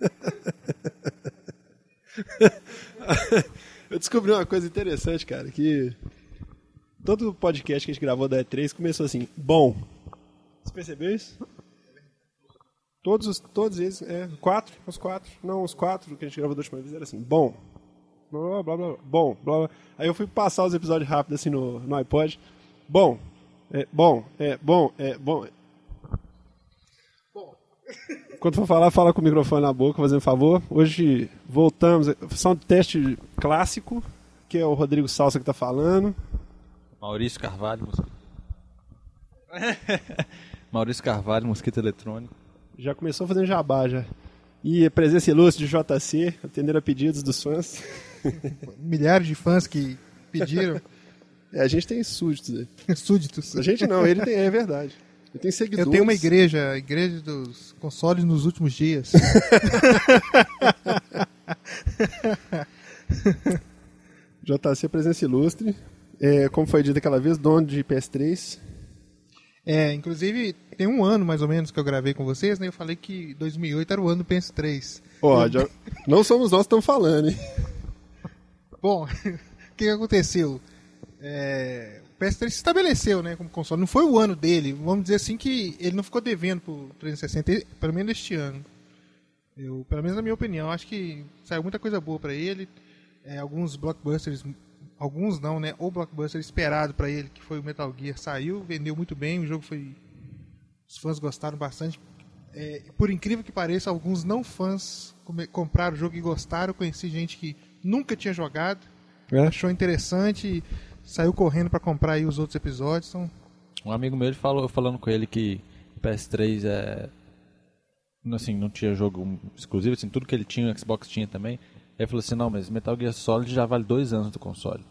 Eu descobri uma coisa interessante, cara, que todo podcast que a gente gravou da E3 começou assim, bom. Você percebeu isso? Todos, os- todos eles, é, quatro, os quatro, não, os quatro que a gente gravou da última vez era assim, bom. Blá, blá, blá, bom, blá, blá. Aí eu fui passar os episódios rápido assim no, no iPod. Bom, é, bom, é, bom, é, bom. Quando for falar, fala com o microfone na boca, fazendo um favor. Hoje voltamos, só um teste clássico, que é o Rodrigo Salsa que tá falando. Maurício Carvalho, mosquito. Maurício Carvalho, mosquito eletrônico. Já começou fazendo jabá já. E a presença ilustre de JC, atendendo a pedidos dos fãs. Milhares de fãs que pediram É, a gente tem súditos aí. súditos. A gente não, ele tem, é verdade. Ele tem seguidores. Eu tenho uma igreja, a igreja dos consoles nos últimos dias. JC, presença ilustre. É, como foi dito aquela vez, dono de PS3. É, inclusive, tem um ano mais ou menos que eu gravei com vocês, né? Eu falei que 2008 era o ano do PS3. Ó, já- não somos nós que estamos falando, hein? Bom, o que, aconteceu? É, PS3 se estabeleceu, né, como console. Não foi o ano dele. Vamos dizer assim que ele não ficou devendo pro 360, e- pelo menos este ano. Eu, pelo menos na minha opinião, acho que saiu muita coisa boa pra ele. É, alguns blockbusters, alguns não, né? O blockbuster esperado pra ele, que foi o Metal Gear, saiu, vendeu muito bem, o jogo foi os fãs gostaram bastante. É, por incrível que pareça, alguns não fãs compraram o jogo e gostaram. Eu conheci gente que nunca tinha jogado, É. achou interessante, saiu correndo pra comprar aí os outros episódios. Então, Um amigo meu ele falou, falando com ele que PS3 é. Assim, não tinha jogo exclusivo, assim, tudo que ele tinha, o Xbox tinha também. Ele falou assim: não, mas Metal Gear Solid já vale dois anos do console.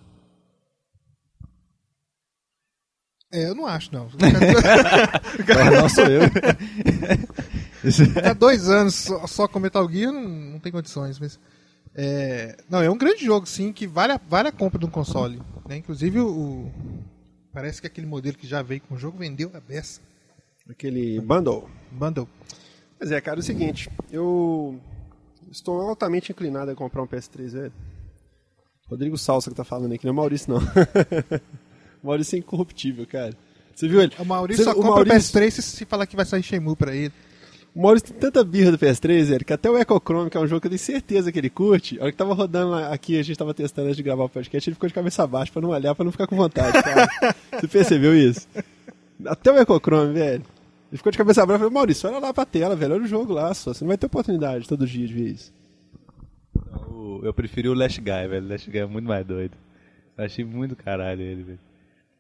é, eu não acho, não. não sou eu. Ficar dois anos só, só com Metal Gear não, não tem condições. Mas, é, não, é um grande jogo, sim, que vale a, vale a compra de um console. né? Inclusive, o, o- parece que aquele modelo que já veio com o jogo vendeu a beça. Aquele bundle. Bundle. Mas é, cara, é o seguinte, eu estou altamente inclinado a comprar um PS3, velho. Rodrigo Salsa que tá falando aqui, não é Maurício, não. Maurício é incorruptível, cara. Você viu ele? O Maurício Você- só compra o Maurício- PS3 se, se falar que vai sair Shenmue pra ele. O Maurício tem tanta birra do PS3, velho, que até o Echo Chrome, que é um jogo que eu tenho certeza que ele curte, a hora que tava rodando lá, aqui, a gente tava testando antes de gravar o podcast, ele ficou de cabeça baixa pra não olhar, pra não ficar com vontade, cara. Você percebeu isso? Até o Echo Chrome, velho. Ele ficou de cabeça baixa e falou, Maurício, olha lá pra tela, velho, olha o jogo lá, só. Você não vai ter oportunidade todo dia de ver isso. O- Eu preferi o Last Guy, velho. O Last Guy é muito mais doido. Eu achei muito caralho ele, velho.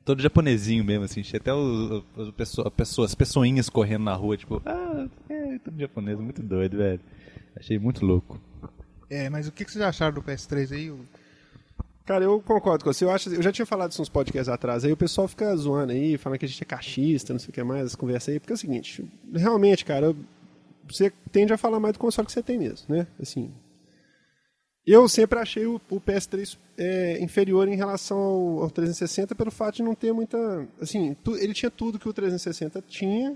Todo japonesinho mesmo, assim. Tinha até os, os, pessoa- pessoas, as pessoinhas correndo na rua, tipo, ah, tudo japonês, muito doido, velho. Achei muito louco. É, mas o que, que vocês acharam do PS3 aí? Cara, eu concordo com você. Eu, acho, eu já tinha falado isso uns podcasts atrás. Aí o pessoal fica zoando aí, falando que a gente é cachista, não sei o que mais, as conversas aí. Porque é o seguinte, realmente, cara, você tende a falar mais do console que você tem mesmo, né? Assim. Eu sempre achei o, o PS3 é, inferior em relação ao, ao 360 pelo fato de não ter muita. Assim, tu- ele tinha tudo que o 360 tinha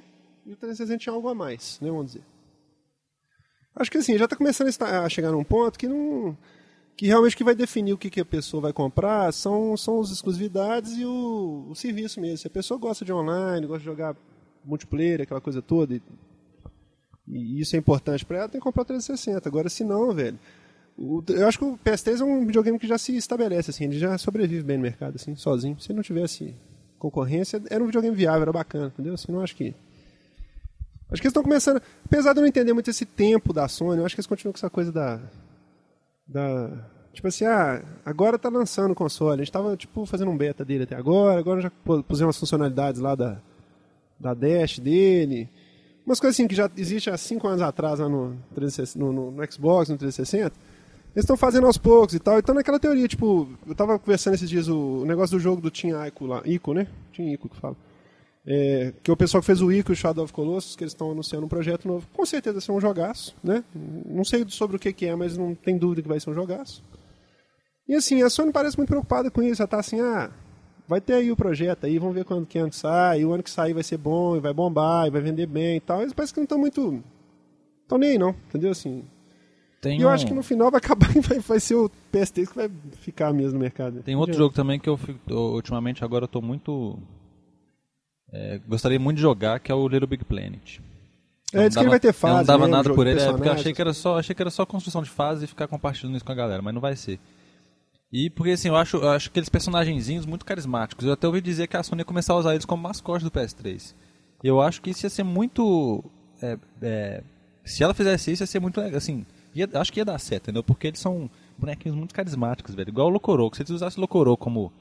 e o 360 tinha algo a mais, né? Vamos dizer. Acho que assim, já está começando a chegar num ponto que não que realmente que vai definir o que, que a pessoa vai comprar são, são as exclusividades e o, o serviço mesmo. Se a pessoa gosta de online, gosta de jogar multiplayer, aquela coisa toda, e, e isso é importante para ela, tem que comprar o 360. Agora, se não, velho, o- eu acho que o PS3 é um videogame que já se estabelece, assim, ele já sobrevive bem no mercado, assim, sozinho. Se não tivesse concorrência, era um videogame viável, era bacana, entendeu? Assim, não acho que... Acho que eles estão começando... Apesar de eu não entender muito esse tempo da Sony, eu acho que eles continuam com essa coisa da da tipo assim, ah, agora tá lançando o console. A gente tava tipo fazendo um beta dele até agora, agora já pu- pusemos as funcionalidades lá da da dash dele. Umas coisas assim que já existe há cinco anos atrás lá no, 360 no, no- no Xbox, no 360. Eles estão fazendo aos poucos e tal. Então naquela teoria, tipo, eu tava conversando esses dias o, o negócio do jogo do Team Ico lá, Ico, né? Team Ico que fala. É, que é o pessoal que fez o Ico e o Shadow of Colossus, que eles estão anunciando um projeto novo. Com certeza vai ser um jogaço, né? Não sei sobre o que, que é, mas não tem dúvida que vai ser um jogaço. E assim, a Sony parece muito preocupada com isso. Ela tá assim, ah, vai ter aí o projeto aí, vamos ver quando que ano que sai, e o ano que sair vai ser bom, e vai bombar, e vai vender bem e tal. Eles parecem que não estão muito. estão nem aí não, entendeu? Assim, Tem E eu um, acho que no final vai acabar e vai, vai ser o PS3 que vai ficar mesmo no mercado. Tem outro jogo também que eu fico, ultimamente agora eu tô muito é, gostaria muito de jogar, que é o Little Big Planet. É, diz que ele vai ter fase, Eu não dava né, nada por ele, é, porque eu achei que era só, achei que era só construção de fase e ficar compartilhando isso com a galera, mas não vai ser. E porque assim, eu acho, eu acho aqueles personagenzinhos muito carismáticos. Eu até ouvi dizer que a Sony ia começar a usar eles como mascote do PS3. E eu acho que isso ia ser muito. é, é, se ela fizesse isso, ia ser muito legal. Assim, ia- acho que ia dar certo, entendeu? Porque eles são bonequinhos muito carismáticos, velho. Igual o Locorô. Se eles usassem o Locorô como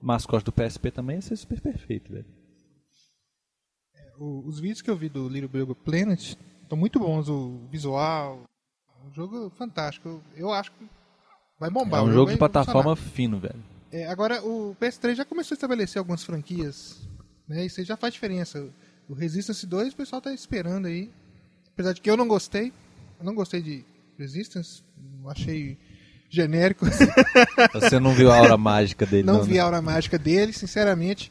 mascote do PSP também, ia ser super perfeito, velho. Os vídeos que eu vi do Little Big Planet estão muito bons. O visual, um jogo fantástico. Eu, eu acho que vai bombar. É um jogo de plataforma funcionar. fino, velho. É, agora, o PS3 já começou a estabelecer algumas franquias. Né? Isso aí já faz diferença. O Resistance 2 o pessoal tá esperando aí. Apesar de que eu não gostei. Eu não gostei de Resistance. Achei genérico. Você não viu a aura mágica dele, não não, vi né? a aura mágica dele, sinceramente.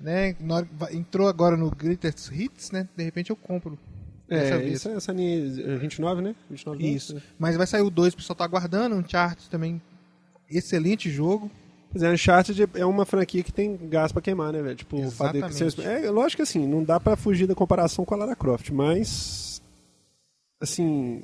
Né? Entrou agora no Greatest Hits, né? De repente eu compro. É, essa, essa linha 29, né? 29 Isso. Mas vai sair o 2, o pessoal tá aguardando. Um chart também. Excelente jogo. Pois é, Uncharted é uma franquia que tem gás pra queimar, né, velho? Tipo, Exatamente. ser- é, lógico que assim, não dá pra fugir da comparação com a Lara Croft, mas assim,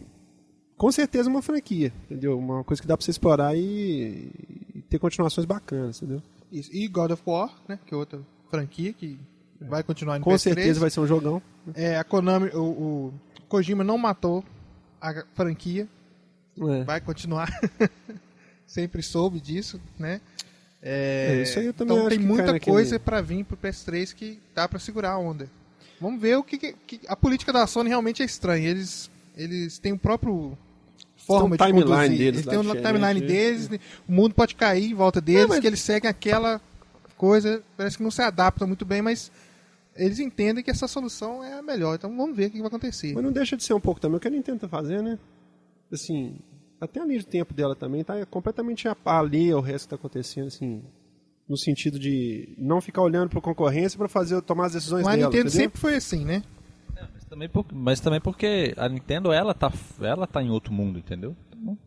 com certeza é uma franquia, entendeu? Uma coisa que dá pra você explorar e, e ter continuações bacanas, entendeu? Isso. E God of War, né? Que é outra franquia que vai continuar no Com PS3. certeza vai ser um jogão. É, a Konami, o, o Kojima não matou a franquia, É. vai continuar. Sempre soube disso, né? É, isso aí eu também então acho tem muita coisa pra vir pro PS3 que dá pra segurar a onda. Vamos ver o que, que- a política da Sony realmente é estranha. Eles eles têm o próprio forma Tem um de conduzir. deles eles têm um diferente, timeline né? deles, o mundo pode cair em volta deles, É, mas- que eles seguem aquela coisa, parece que não se adapta muito bem, mas eles entendem que essa solução é a melhor. Então vamos ver o que vai acontecer. Mas não deixa de ser um pouco também o que a Nintendo tá fazendo, né? Assim, até a linha de tempo dela também tá completamente a- ali ao resto que tá acontecendo, assim, no sentido de não ficar olhando pra concorrência pra fazer tomar as decisões Mas a dela, Nintendo entendeu? sempre foi assim, né? Mas também, por- mas também porque a Nintendo, ela tá, ela tá em outro mundo, entendeu? Então,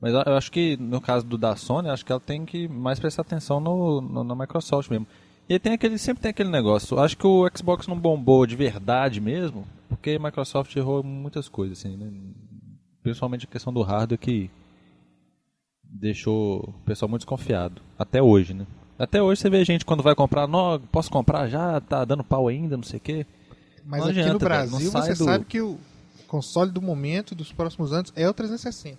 Mas eu acho que no caso do da Sony, acho que ela tem que mais prestar atenção no, no- na Microsoft mesmo. E aí tem aquele, sempre tem aquele negócio. Acho que o Xbox não bombou de verdade mesmo, porque a Microsoft errou muitas coisas, assim, né? Principalmente a questão do hardware que deixou o pessoal muito desconfiado. Até hoje, né? Até hoje você vê gente quando vai comprar, não, posso comprar já, tá dando pau ainda, não sei o quê. Mas Não aqui adianta, no Brasil você do- sabe que o console do momento, dos próximos anos, é o 360.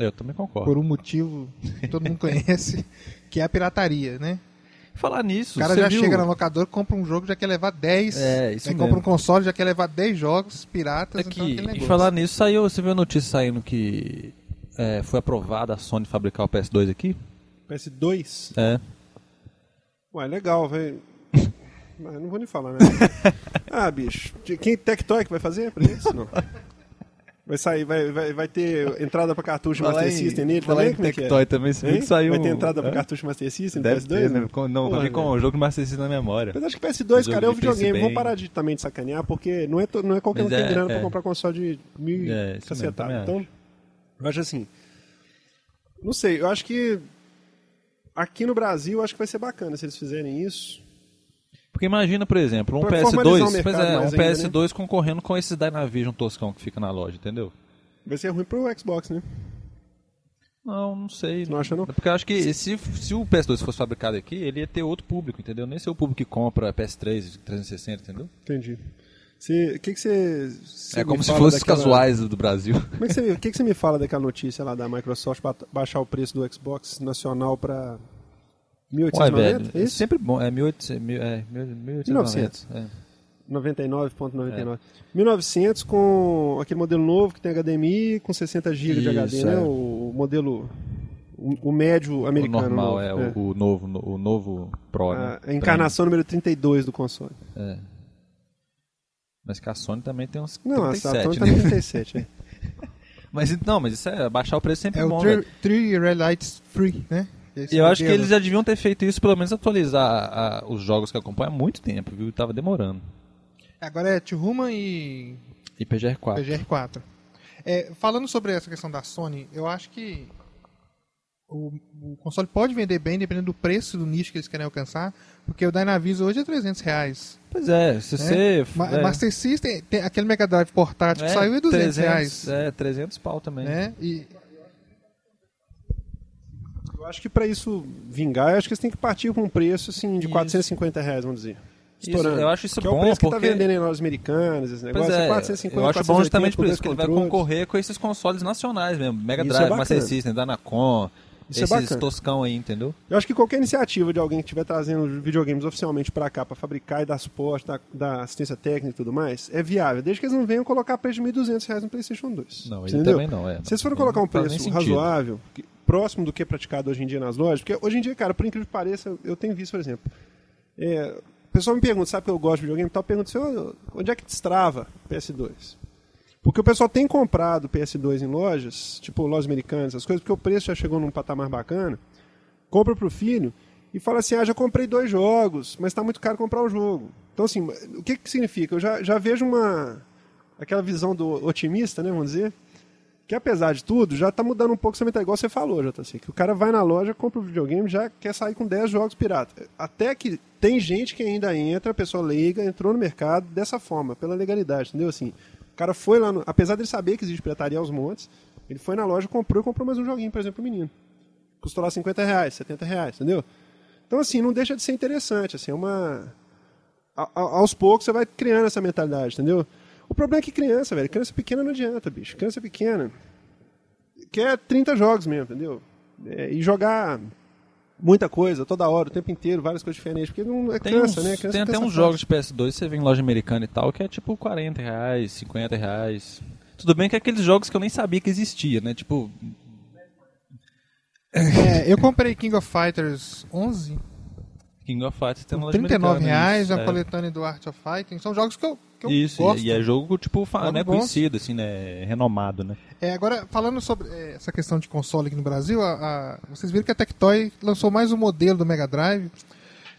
Eu também concordo. Por um motivo que todo mundo conhece, que é a pirataria, né? Falar nisso, O cara você já viu- chega na locadora, compra um jogo, já quer levar 10. É, isso aí mesmo. compra um console, já quer levar 10 jogos piratas. então Aqui, aquele e falar nisso, saiu, você viu a notícia saindo que é, foi aprovada a Sony fabricar o PS2 aqui? PS2? É. Ué, legal, velho. Mas eu não vou nem falar, né? ah, bicho. Quem Tectoy que vai fazer pra isso? Não. Vai sair, vai, vai, vai ter entrada pra cartucho Master em- System nele também? Como é que é? Também, Hein? que saiu Vai ter um- entrada pra Hã? cartucho Master System no Deve PS2? ter, né? né? Com, não, vir com velho. o jogo de Master System na memória. Mas acho que PS2, Jogo cara, é um de videogame. Vamos parar de, também de sacanear, porque não é, to- não é qualquer um Mas que tem é- grana é. pra comprar console de mil e É, mesmo, cacetado. Então, eu acho assim. Não sei, eu acho que aqui no Brasil acho que vai ser bacana se eles fizerem isso. Porque imagina, por exemplo, um Pra formalizar o PS2, pois mercado é, um mais ainda, né? PS2 concorrendo com esses Dynavision toscão que fica na loja, entendeu? Vai ser ruim pro Xbox, né? Não, não sei. Não acha, não? É Porque eu acho que se, se o PS2 fosse fabricado aqui, ele ia ter outro público, entendeu? Nem ser o público que compra PS3, 360, entendeu? Entendi. O que, que você. é como se fala fosse os daquela- casuais do Brasil. Como é que você, o que, que você me fala daquela notícia lá da Microsoft ba- baixar o preço do Xbox nacional pra Ué, 1890? velho, é é isso? sempre bom. É 1800, mil- é, mil- 1890. É. 99.99. 1900 com aquele modelo novo que tem HDMI com 60 GB de HD, né? é. O, o modelo o, o médio O americano. normal novo, é, O, o novo, o novo Pro, né? A, a encarnação número 32 do console. É. Mas que a Sony também tem uns Não, a 37, Saturn tá né? no 37, é. Mas não, mas isso é baixar o preço sempre É bom, o velho. 3 Red Lights Free, né? Esse E eu acho que eles já deviam ter feito isso, pelo menos atualizar a- os jogos que acompanham há muito tempo, viu? Tava demorando. Agora é Tuhuma e E PGR4. PGR4. É, falando sobre essa questão da Sony, eu acho que o, o console pode vender bem dependendo do preço do nicho que eles querem alcançar, porque o Dynavision hoje é 300 reais. Pois é, se né? você... Ma- é, Master System, tem aquele Mega Drive portátil que é, saiu é 200 300, reais. É, 300 pau também. Né? E, Eu acho que pra isso vingar, eu acho que eles têm que partir com um preço assim, de Isso. 450 reais, vamos dizer. Isso, Estourando. eu acho isso que é bom, o preço que porque... tá vendendo em lojas americanas, esse negócio. é, é 450, eu acho bom 480 justamente por isso, que ele vai concorrer com esses consoles nacionais mesmo. Mega Isso é Drive, Master bacana. System, Danacon, Isso é esses bacana. toscão aí, entendeu? Eu acho que qualquer iniciativa de alguém que estiver trazendo videogames oficialmente pra cá, pra fabricar e dar suporte, dar, dar assistência técnica e tudo mais, é viável, desde que eles não venham colocar preço de 1.200 reais no PlayStation 2. Não, ele entendeu? também não, é. Se eles forem colocar um preço razoável, que- próximo do que é praticado hoje em dia nas lojas, porque hoje em dia, cara, por incrível que pareça, eu- tenho visto, por exemplo, é, o pessoal me pergunta, sabe que eu gosto de videogame e tal, pergunta assim, "Ô, onde é que destrava PS2? Porque o pessoal tem comprado PS2 em lojas, tipo lojas americanas, essas coisas, porque o preço já chegou num patamar bacana, compra pro filho e fala assim, ah, já comprei dois jogos, mas está muito caro comprar um jogo. Então, assim, o que que significa? Eu já, já vejo uma... aquela visão do otimista, né, vamos dizer, que apesar de tudo, já tá mudando um pouco essa mentalidade, igual você falou, JC, que o cara vai na loja, compra o videogame já quer sair com 10 jogos pirata. Até que tem gente que ainda entra, a pessoa leiga, entrou no mercado dessa forma, pela legalidade, entendeu? Assim, o cara foi lá, no, apesar dele saber que existe pirataria aos montes, ele foi na loja, comprou e comprou mais um joguinho, por exemplo, pro menino. Custou lá 50 reais, 70 reais, entendeu? Então, assim, não deixa de ser interessante, assim, é uma... a- a- aos poucos você vai criando essa mentalidade, entendeu? O problema é que criança, velho, criança pequena não adianta, bicho. Criança pequena quer 30 jogos mesmo, entendeu? É, e jogar muita coisa, toda hora, o tempo inteiro, várias coisas diferentes, porque não é Tem, cansa, uns- né? Criança tem até uns jogos de PS2, você vê em loja americana e tal, que é tipo 40 reais, 50 reais. Tudo bem que é aqueles jogos que eu nem sabia que existia, né? Tipo, é, eu comprei King of Fighters 11 King of Fighters tem por loja 39 americana. reais, a é. coletânea do Art of Fighting. São jogos que eu, que eu Isso, gosto. e, é jogo, tipo, Jogos né, conhecido, assim, né? Renomado, né? É, agora, falando sobre é, essa questão de console aqui no Brasil, a- a- vocês viram que a Tectoy lançou mais um modelo do Mega Drive.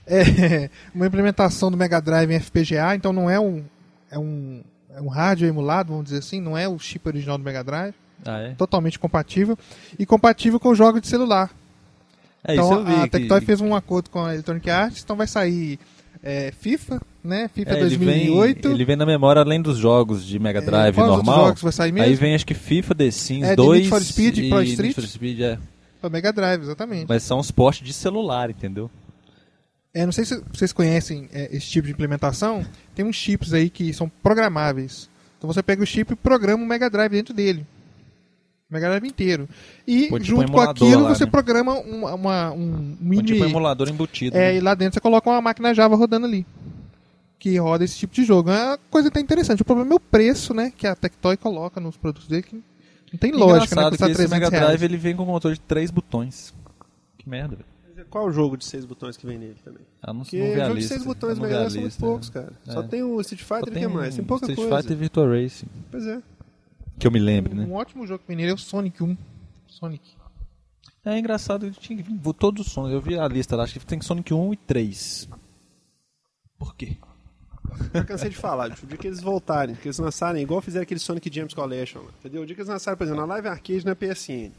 É, uma implementação do Mega Drive em FPGA, então não é um, é um, é um hardware emulado, vamos dizer assim, não é o chip original do Mega Drive. Ah, é? Totalmente compatível. E compatível com jogos de celular. É, então isso eu vi. a que- Tectoy fez um acordo com a Electronic Arts, então vai sair é, FIFA, né? FIFA é, ele 2008. Vem, ele vem na memória além dos jogos de Mega É, Drive outros normal. Aí vem acho que FIFA, The Sims É, The 2 Need for Speed, e Pro Need Street. for Speed, é. Para Mega Drive, exatamente. Mas são os portes de celular, entendeu? É, não sei se vocês conhecem é, esse tipo de implementação. Tem uns chips aí que são programáveis. Então você pega o chip e programa o Mega Drive dentro dele. O Mega Drive inteiro. E Pô, tipo um junto com emulador aquilo lá, você né? programa uma, uma- um É mini. tipo um emulador embutido. é, né? e lá dentro você coloca uma máquina Java rodando ali. Que roda esse tipo de jogo. É uma coisa até interessante. O problema é o preço, né? Que a Tectoy coloca nos produtos dele. Que não tem lógica, né? Engraçado que esse 300 Mega reais. Drive ele vem com um controle de três botões. Que merda, velho. Qual o jogo de seis botões que vem nele também? Ah, não, Porque não jogo de seis botões Mega a Drive são muito lista, poucos, é. cara. É. Só tem o Street Fighter e o que mais? Tem pouca Street coisa. Fighter e Virtua Racing. Pois é. Que eu me lembre, né? Um ótimo jogo mineiro é o Sonic 1. Sonic. É engraçado, eu tinha que vir todos os Sonic. Eu vi a lista lá, acho que tem Sonic 1 e 3. Por quê? Já cansei de falar, bicho. o dia que eles voltarem, que eles lançarem, igual fizeram aquele Sonic James Collection, lá, entendeu? O dia que eles lançarem, por exemplo, na Live Arcade na PSN.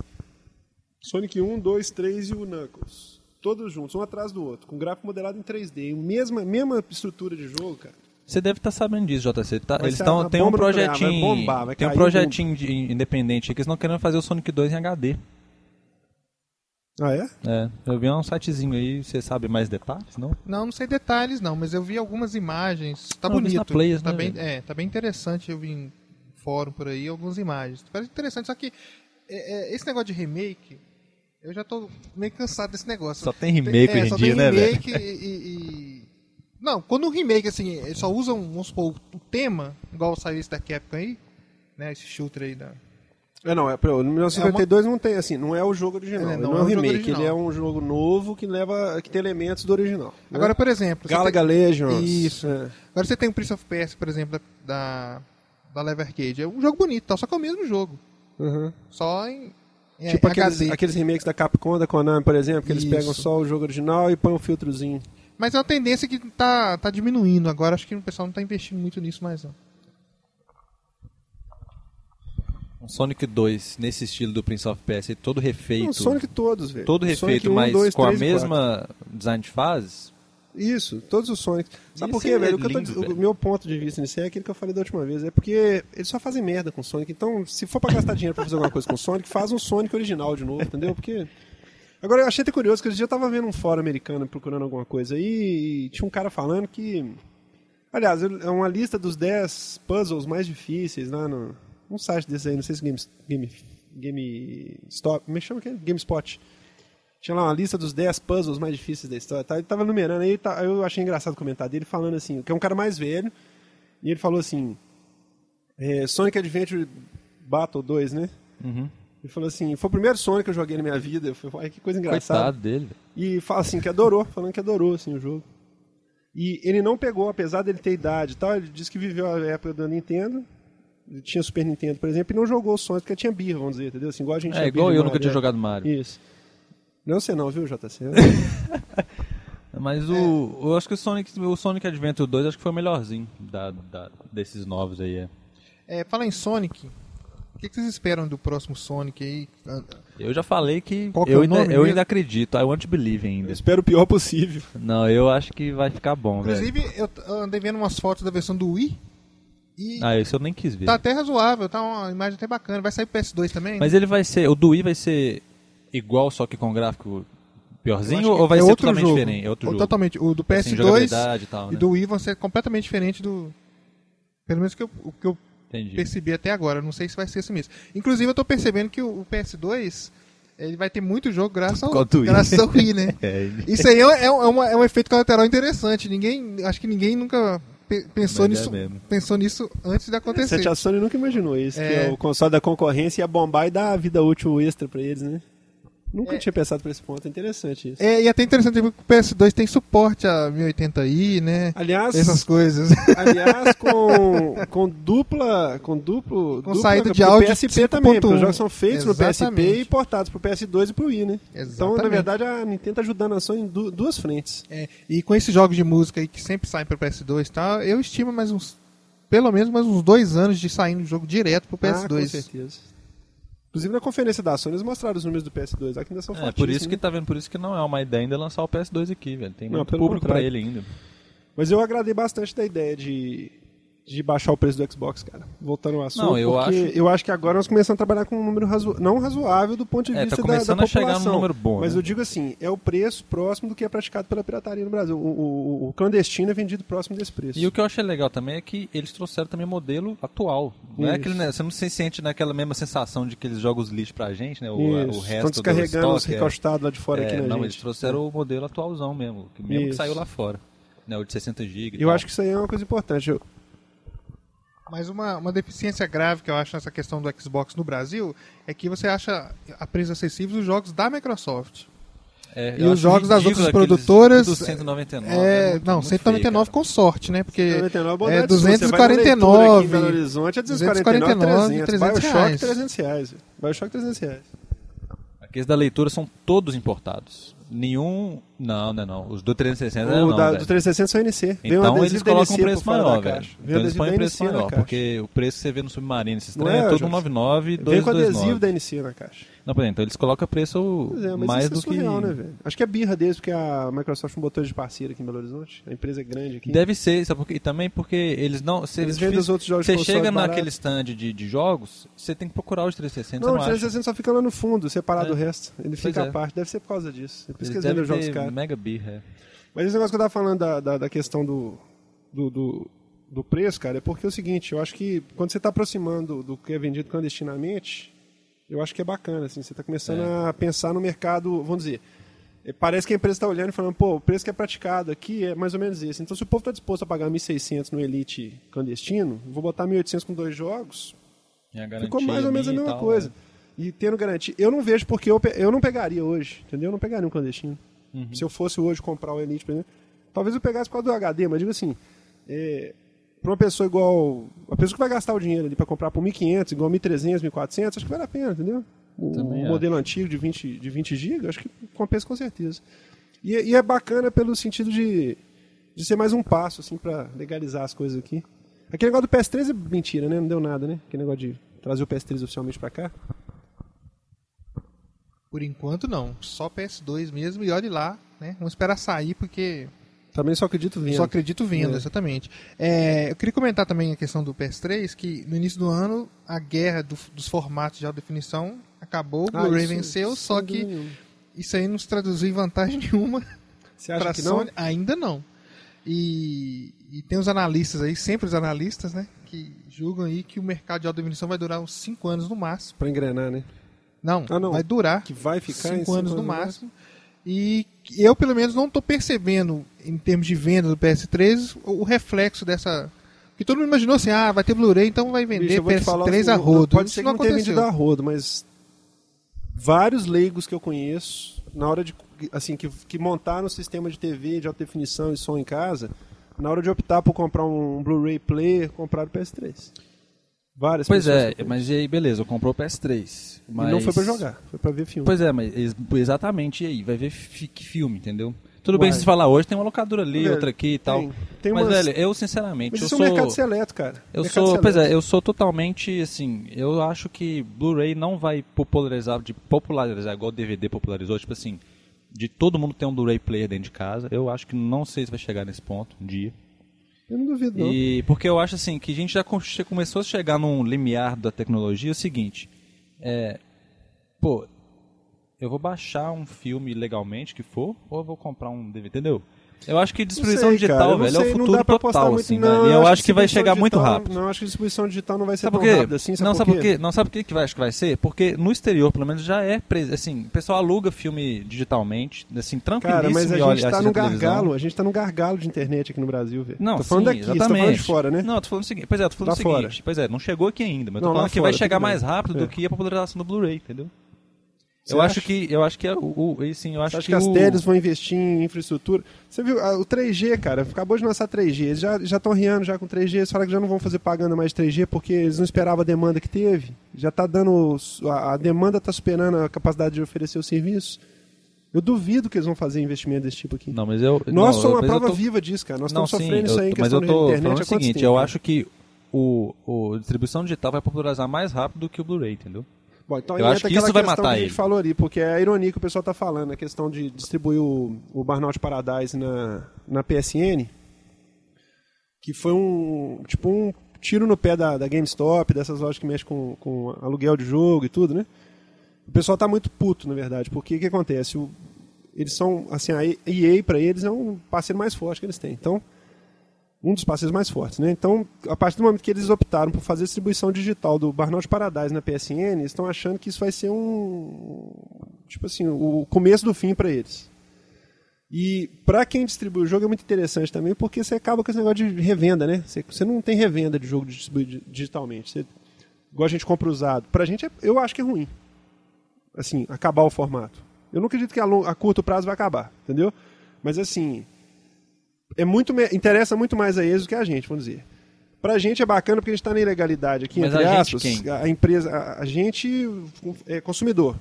Sonic 1, 2, 3 e o Knuckles. Todos juntos, um atrás do outro, com gráfico modelado em 3D. Mesma, mesma estrutura de jogo, cara. Você deve estar sabendo disso, JC. Tá, eles ser tão, a tem um vai projetinho. bombar, vai tem um projetinho de- independente que eles não querendo fazer o Sonic 2 em HD. Ah, é? É, eu vi um sitezinho aí, você sabe mais detalhes, não? Não, não sei detalhes não, mas eu vi algumas imagens. Tá Não, vi bonito. na Players, tá né, bem, velho? é, tá bem interessante. Eu vi em fórum por aí algumas imagens. Parece interessante, só que é, é, esse negócio de remake, eu já tô meio cansado desse negócio. Só tem remake é, hoje em só dia, tem né, velho? remake e, e- e- Não, quando um remake, assim, eles só usam, vamos supor, o tema, igual saiu esse da Capcom aí, né, esse shooter aí da... É, não, é, no 1952 não tem, assim, não é o jogo original. É, não não, é é um remake, original. ele é um jogo novo que leva, que tem elementos do original. né? Agora, por exemplo... Galaga tem- Legends. Isso. É. Agora você tem o Prince of Persia, por exemplo, da, da, Lever Arcade. É um jogo bonito, tal, só que é o mesmo jogo. Uhum. Só em, em Tipo aqueles, HD. aqueles remakes da Capcom, da Konami, por exemplo, que eles Isso. pegam só o jogo original e põem um filtrozinho. Mas é uma tendência que tá, tá diminuindo agora. Acho que o pessoal não tá investindo muito nisso mais não. Um Sonic 2 nesse estilo do Prince of Persia, todo refeito. Não, Sonic todos, velho. todo refeito, 1, mas 2, com a 3 e 4. mesma design de fases. Isso, todos os Sonic. Sabe Isso por quê, é velho? O, que eu tô lindo, diz- o velho. meu ponto de vista nisso é aquilo que eu falei da última vez. É porque eles só fazem merda com Sonic. Então, se for pra gastar dinheiro pra fazer alguma coisa com Sonic, faz um Sonic original de novo, entendeu? Porque. Agora, eu achei até curioso que eu tava vendo um fórum americano procurando alguma coisa aí e tinha um cara falando que. Aliás, é uma lista dos 10 puzzles mais difíceis lá no. Um site desse aí, não sei se Game. Game. Game Stop. Como é que chama? aquele? GameSpot. Tinha lá uma lista dos 10 puzzles mais difíceis da história. Tá? Ele tava numerando aí, tá- eu achei engraçado o comentário dele falando assim, que é um cara mais velho, e ele falou assim: é, Sonic Adventure Battle 2, né? Uhum. Ele falou assim: foi o primeiro Sonic que eu joguei na minha vida. Eu falei, que coisa engraçada. Coitado dele. E fala assim, que adorou, falando que adorou assim, o jogo. E ele não pegou, apesar dele ter idade e tal, ele disse que viveu a época da Nintendo. Tinha Super Nintendo, por exemplo, e não jogou o Sonic porque tinha birra, vamos dizer, entendeu? Assim, igual a gente É igual eu nunca Mario, tinha é. jogado Mario. Isso. Não você não, viu, JC? Mas o, eu acho que o Sonic, o Sonic Adventure 2 acho que foi o melhorzinho da, da- desses novos aí. É. É, fala em Sonic. O que, que vocês esperam do próximo Sonic aí? Eu já falei que Qual que é eu, o ainda, nome eu ainda acredito. I want to believe Eu ainda. espero o pior possível. Não, eu acho que vai ficar bom, velho. Inclusive, eu t- eu andei vendo umas fotos da versão do Wii. E Ah, isso eu nem quis ver. tá até razoável, tá uma imagem até bacana. Vai sair pro PS2 também? Mas né? ele vai ser. O do Wii vai ser igual, só que com gráfico piorzinho? Ou vai é ser outro totalmente jogo. diferente? É outro Ou jogo. Totalmente. O do Assim, PS2 jogabilidade e tal, e né? do Wii vão ser completamente diferente do. Pelo menos que eu, o que eu Entendi. percebi até agora. Não sei se vai ser assim mesmo. Inclusive, eu tô percebendo que o, o PS2 ele vai ter muito jogo graças ao, graças ao Wii, né? É, Isso aí é, é, uma- é um efeito colateral interessante. Ninguém, acho que ninguém nunca pensou Mas é nisso, mesmo. pensou nisso antes de acontecer. Sete, a Sony nunca imaginou isso, que É. é o console da concorrência ia bombar e dar vida útil extra pra eles, né? Nunca tinha pensado por esse ponto, é interessante isso. É, e até interessante porque o PS2 tem suporte a 1080i, né? Aliás, Essas coisas. aliás com, com dupla, com duplo, Com dupla- saída de áudio PSP também, porque 5.1. os jogos são feitos no PSP Exatamente. e portados pro PS2 e pro Wii, né? Então, na Exatamente. verdade, a Nintendo tá ajudando a Sony em du- duas frentes. É, e com esses jogos de música aí que sempre saem pro PS2 e tal, eu estimo mais uns. Pelo menos mais uns dois anos de saindo o jogo direto pro Ah, com PS2. certeza. Inclusive na conferência da Sony eles mostraram os números do PS2, lá que ainda são É, por isso que né? tá vendo, por isso que não é uma ideia ainda lançar o PS2 aqui, velho. Tem Não, muito público pra contrário. ele ainda. Mas eu agradei bastante da ideia de, de baixar o preço do Xbox, cara. Voltando ao assunto, Não, eu acho- eu acho que agora nós começamos a trabalhar com um número razo... não razoável do ponto de É, vista tá da, da começando a chegar num número bom, Mas né? eu digo assim, é o preço próximo do que é praticado pela pirataria no Brasil. O, o- o clandestino é vendido próximo desse preço. E o que eu achei legal também é que eles trouxeram também modelo atual. Não é Isso. aquele, né, você não se sente naquela mesma sensação de que eles jogam os lixos pra gente, né? O, Isso. o resto Estão descarregando do os estoque. é- recostados lá de fora é, aqui na não, gente. eles trouxeram o modelo atualzão mesmo, que mesmo que Isso. saiu lá fora. Né, o de 60 GB. Eu acho que isso aí é uma coisa importante. Eu- Mas uma, uma deficiência grave que eu acho nessa questão do Xbox no Brasil é que você acha a preços acessíveis os jogos da Microsoft. É, E os jogos das outras produtoras. do 199. é, muito- não, muito 199 feio, com sorte, né? Porque 199 bondade é sua. Você vai na leitura aqui em 249. Belo Horizonte é 249, 249, 300. 300 Bioshock, reais. 300 reais. Bioshock, 300 reais. Aqueles da leitura são todos importados. Nenhum. Não, não, é não. Os do 360 o não. da, velho. do 360 são NC. Um Então adesivo eles colocam um preço maior, velho. Então eles adesivo põem da preço maior, porque o preço que você vê no Submarino, esses Não trem, é, é, todo 199 e Vem com adesivo 229. da NC na caixa. Não, por então eles colocam preço Pois é, mais isso do é surreal, que... né? Acho que é birra deles, porque a Microsoft não botou de parceiro aqui em Belo Horizonte. A empresa é grande aqui. Deve ser, sabe por quê? E também porque eles não... Se Eles eles vendem os outros jogos Você chega barato. naquele stand de, de jogos, você tem que procurar os 360, Não, você o não acha. 360 só fica lá no fundo, separado É. do resto. Ele fica é. à parte. Deve ser por causa disso. Eu Eles pesquisei devem nos jogos ter caros. mega birra, é. Mas esse negócio que eu tava falando da, da, da questão do, do, do, do preço, cara, é porque é o seguinte, eu acho que quando você está aproximando do que é vendido clandestinamente, eu acho que é bacana, assim, você está começando É. a pensar no mercado, vamos dizer, é, parece que a empresa está olhando e falando, pô, o preço que é praticado aqui é mais ou menos esse. Então, se o povo está disposto a pagar 1.600 no Elite clandestino, vou botar 1.800 com dois jogos, E ficou mais ou menos a mesma tal, coisa. né? E tendo garantia. Eu não vejo porque eu, eu não pegaria hoje, entendeu? Eu não pegaria um clandestino. Uhum. Se eu fosse hoje comprar o Elite, por exemplo, talvez eu pegasse por causa do HD, mas digo assim, é, para uma pessoa igual. A pessoa que vai gastar o dinheiro ali para comprar por 1.500, igual 1.300, 1.400, acho que vale a pena, entendeu? O, Também modelo antigo de 20, de 20 GB, acho que compensa com certeza. E, e é bacana pelo sentido de, de ser mais um passo, assim, para legalizar as coisas aqui. Aquele negócio do PS3 é mentira, né? Não deu nada, né? Aquele negócio de trazer o PS3 oficialmente pra cá? Por enquanto não, só PS2 mesmo e olhe lá, né? Vamos esperar sair porque Também só acredito vendo. só acredito vendo, É. exatamente. É, eu queria comentar também a questão do PS3, que no início do ano a guerra do- dos formatos de alta definição acabou, o Ah, Blu-ray isso- venceu, só que nenhuma. isso aí não se traduziu em vantagem nenhuma para não? Sony, ainda não. E, e tem os analistas aí, sempre os analistas, né, que julgam aí que o mercado de alta definição vai durar uns 5 anos no máximo. Pra engrenar, né? Não, Ah, não. vai durar Que vai ficar em 5 cinco anos no no máximo. E eu, pelo menos, não estou percebendo, em termos de venda do PS3, o reflexo dessa. Que todo mundo imaginou assim, ah, vai ter Blu-ray, então vai vender Bicho, eu vou te falar PS3 assim, a rodo. Pode ser que não não tenha vendido a rodo, mas vários leigos que eu conheço, na hora de assim que, que montaram o sistema de TV de alta definição e som em casa, na hora de optar por comprar um Blu-ray player, compraram o PS3. Várias Pois é, mas e aí, beleza, comprou o PS3. conheço. Mas... E não foi pra jogar, foi pra ver filme. Pois é, mas ex- exatamente e aí, vai ver fi- que filme, entendeu? Tudo Uai. bem se falar hoje, tem uma locadora ali, Velho, outra aqui e tal. tem- tem mas, umas- velho, eu sinceramente, mas eu isso sou... é um mercado seleto, cara. Eu Mercado sou, pois seleto. é, eu sou totalmente assim, eu acho que Blu-ray não vai popularizar, de popularizar igual o DVD popularizou, tipo assim, de todo mundo ter um Blu-ray player dentro de casa. Eu acho que não sei se vai chegar nesse ponto um dia. Eu não duvido, não. E porque eu acho assim que a gente já começou a chegar num limiar da tecnologia é o seguinte, é, pô, eu vou baixar um filme legalmente que for, ou eu vou comprar um DVD, entendeu? Eu acho que distribuição sei, digital, cara, velho, é sei, o não futuro total, muito, assim, não, né? E eu acho que vai distribuição chegar muito digital- rápido. Não, acho que distribuição digital não vai ser Sabe tão rápida assim, sabe não, por sabe por quê? Não sabe por quê que vai, acho que vai ser? Porque no exterior, pelo menos, já é. Assim, o pessoal aluga filme digitalmente, assim, tranquilíssimo. Cara, mas a e olha, gente tá assiste no gargalo, a gente tá no gargalo de internet aqui no Brasil, velho. Não, tô falando sim, daqui, tá exatamente. falando de fora, né? Não, eu tô falando o seguinte. Pois é, tô falando Lá o seguinte. fora. Pois é, não chegou aqui ainda, mas eu tô Não, lá falando que vai chegar mais rápido É. do que a popularização do Blu-ray, entendeu? Você eu acha? acho que eu acho que é o, o e sim, eu acho que, que as o... teles vão investir em infraestrutura? Você viu, o 3G, cara, acabou de lançar 3G, eles já estão riando já com 3G, eles falaram que já não vão fazer pagando mais de 3G porque eles não esperavam a demanda que teve. Já tá dando, a, a demanda tá superando a capacidade de oferecer o serviço. Eu duvido que eles vão fazer investimento desse tipo aqui. Não, mas eu Nós somos uma prova tô- viva disso, cara. Nós não, estamos sim, sofrendo isso eu- aí em mas questão eu tô de internet há o seguinte, tempo, eu cara? acho que o, o a distribuição digital vai popularizar mais rápido do que o Blu-ray, entendeu? Bom, então Eu acho que isso vai matar que a gente ele. falou ali, porque é a ironia que o pessoal tá falando, a questão de distribuir o, o Burnout Paradise na, na PSN, que foi um tipo um tiro no pé da, da GameStop, dessas lojas que mexem com, com aluguel de jogo e tudo, né? O pessoal tá muito puto, na verdade, porque o que acontece? O- eles são, assim, a EA para eles é um parceiro mais forte que eles têm. Então, um dos parceiros mais fortes, né? Então, a partir do momento que eles optaram por fazer a distribuição digital do Burnout Paradise na PSN, estão achando que isso vai ser um tipo assim, o começo do fim para eles. E para quem distribui o jogo é muito interessante também, porque você acaba com esse negócio de revenda, né? Você, você não tem revenda de jogo digitalmente. Você, igual a gente compra usado. Pra gente, é- eu acho que é ruim. Assim, acabar o formato. Eu não acredito que a, long- a curto prazo vai acabar, entendeu? Mas assim, é muito interessa muito mais a eles do que a gente, vamos dizer. Pra gente é bacana porque a gente tá na ilegalidade aqui, Mas entre a aspas. A empresa, a, a gente é consumidor.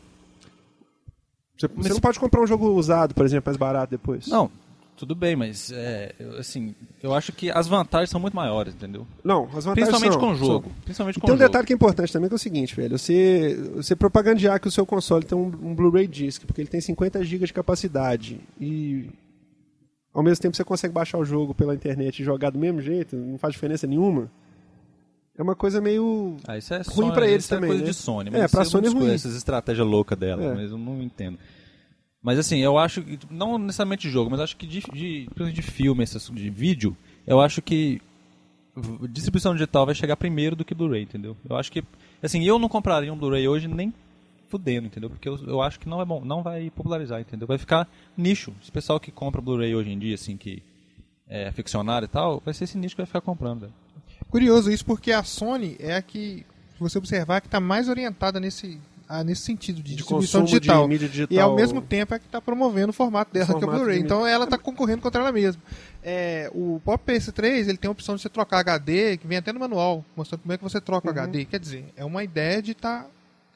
Você, você não pode comprar um jogo usado, por exemplo, mais barato depois. Não, tudo bem, mas é, eu, assim, eu acho que as vantagens são muito maiores, entendeu? Não, as vantagens Principalmente são- com o jogo. são- Principalmente com tem um jogo. detalhe que é importante também, que é o seguinte, velho. Você, você propagandear que o seu console tem um, um Blu-ray Disc, porque ele tem 50 GB de capacidade, e ao mesmo tempo você consegue baixar o jogo pela internet e jogar do mesmo jeito, não faz diferença nenhuma, é uma coisa meio... Ah, isso é ruim pra eles isso é também, coisa né? de Sony. É, Mas pra isso eu Sony é ruim. Essas estratégias loucas dela, É. mas eu não entendo. Mas assim, eu acho que, não necessariamente de jogo, mas acho que de, de, de filme, de vídeo, eu acho que distribuição digital vai chegar primeiro do que Blu-ray, entendeu? Eu acho que, assim, eu não compraria um Blu-ray hoje nem fudendo, entendeu? Porque eu, eu acho que não é bom, não vai popularizar, entendeu? Vai ficar nicho. Esse pessoal que compra Blu-ray hoje em dia, assim, que é aficionado e tal, vai ser esse nicho que vai ficar comprando. Curioso isso porque a Sony é a que, se você observar, que está mais orientada nesse, ah, nesse sentido de, De distribuição consumo de digital. mídia digital. E ao mesmo tempo é que está promovendo o formato dela, que é o formato Blu-ray. Então ela está concorrendo contra ela mesma. É, o Pop PS3 ele tem a opção de você trocar HD, que vem até no manual, mostrando como é que você troca o HD. Quer dizer, é uma ideia de estar.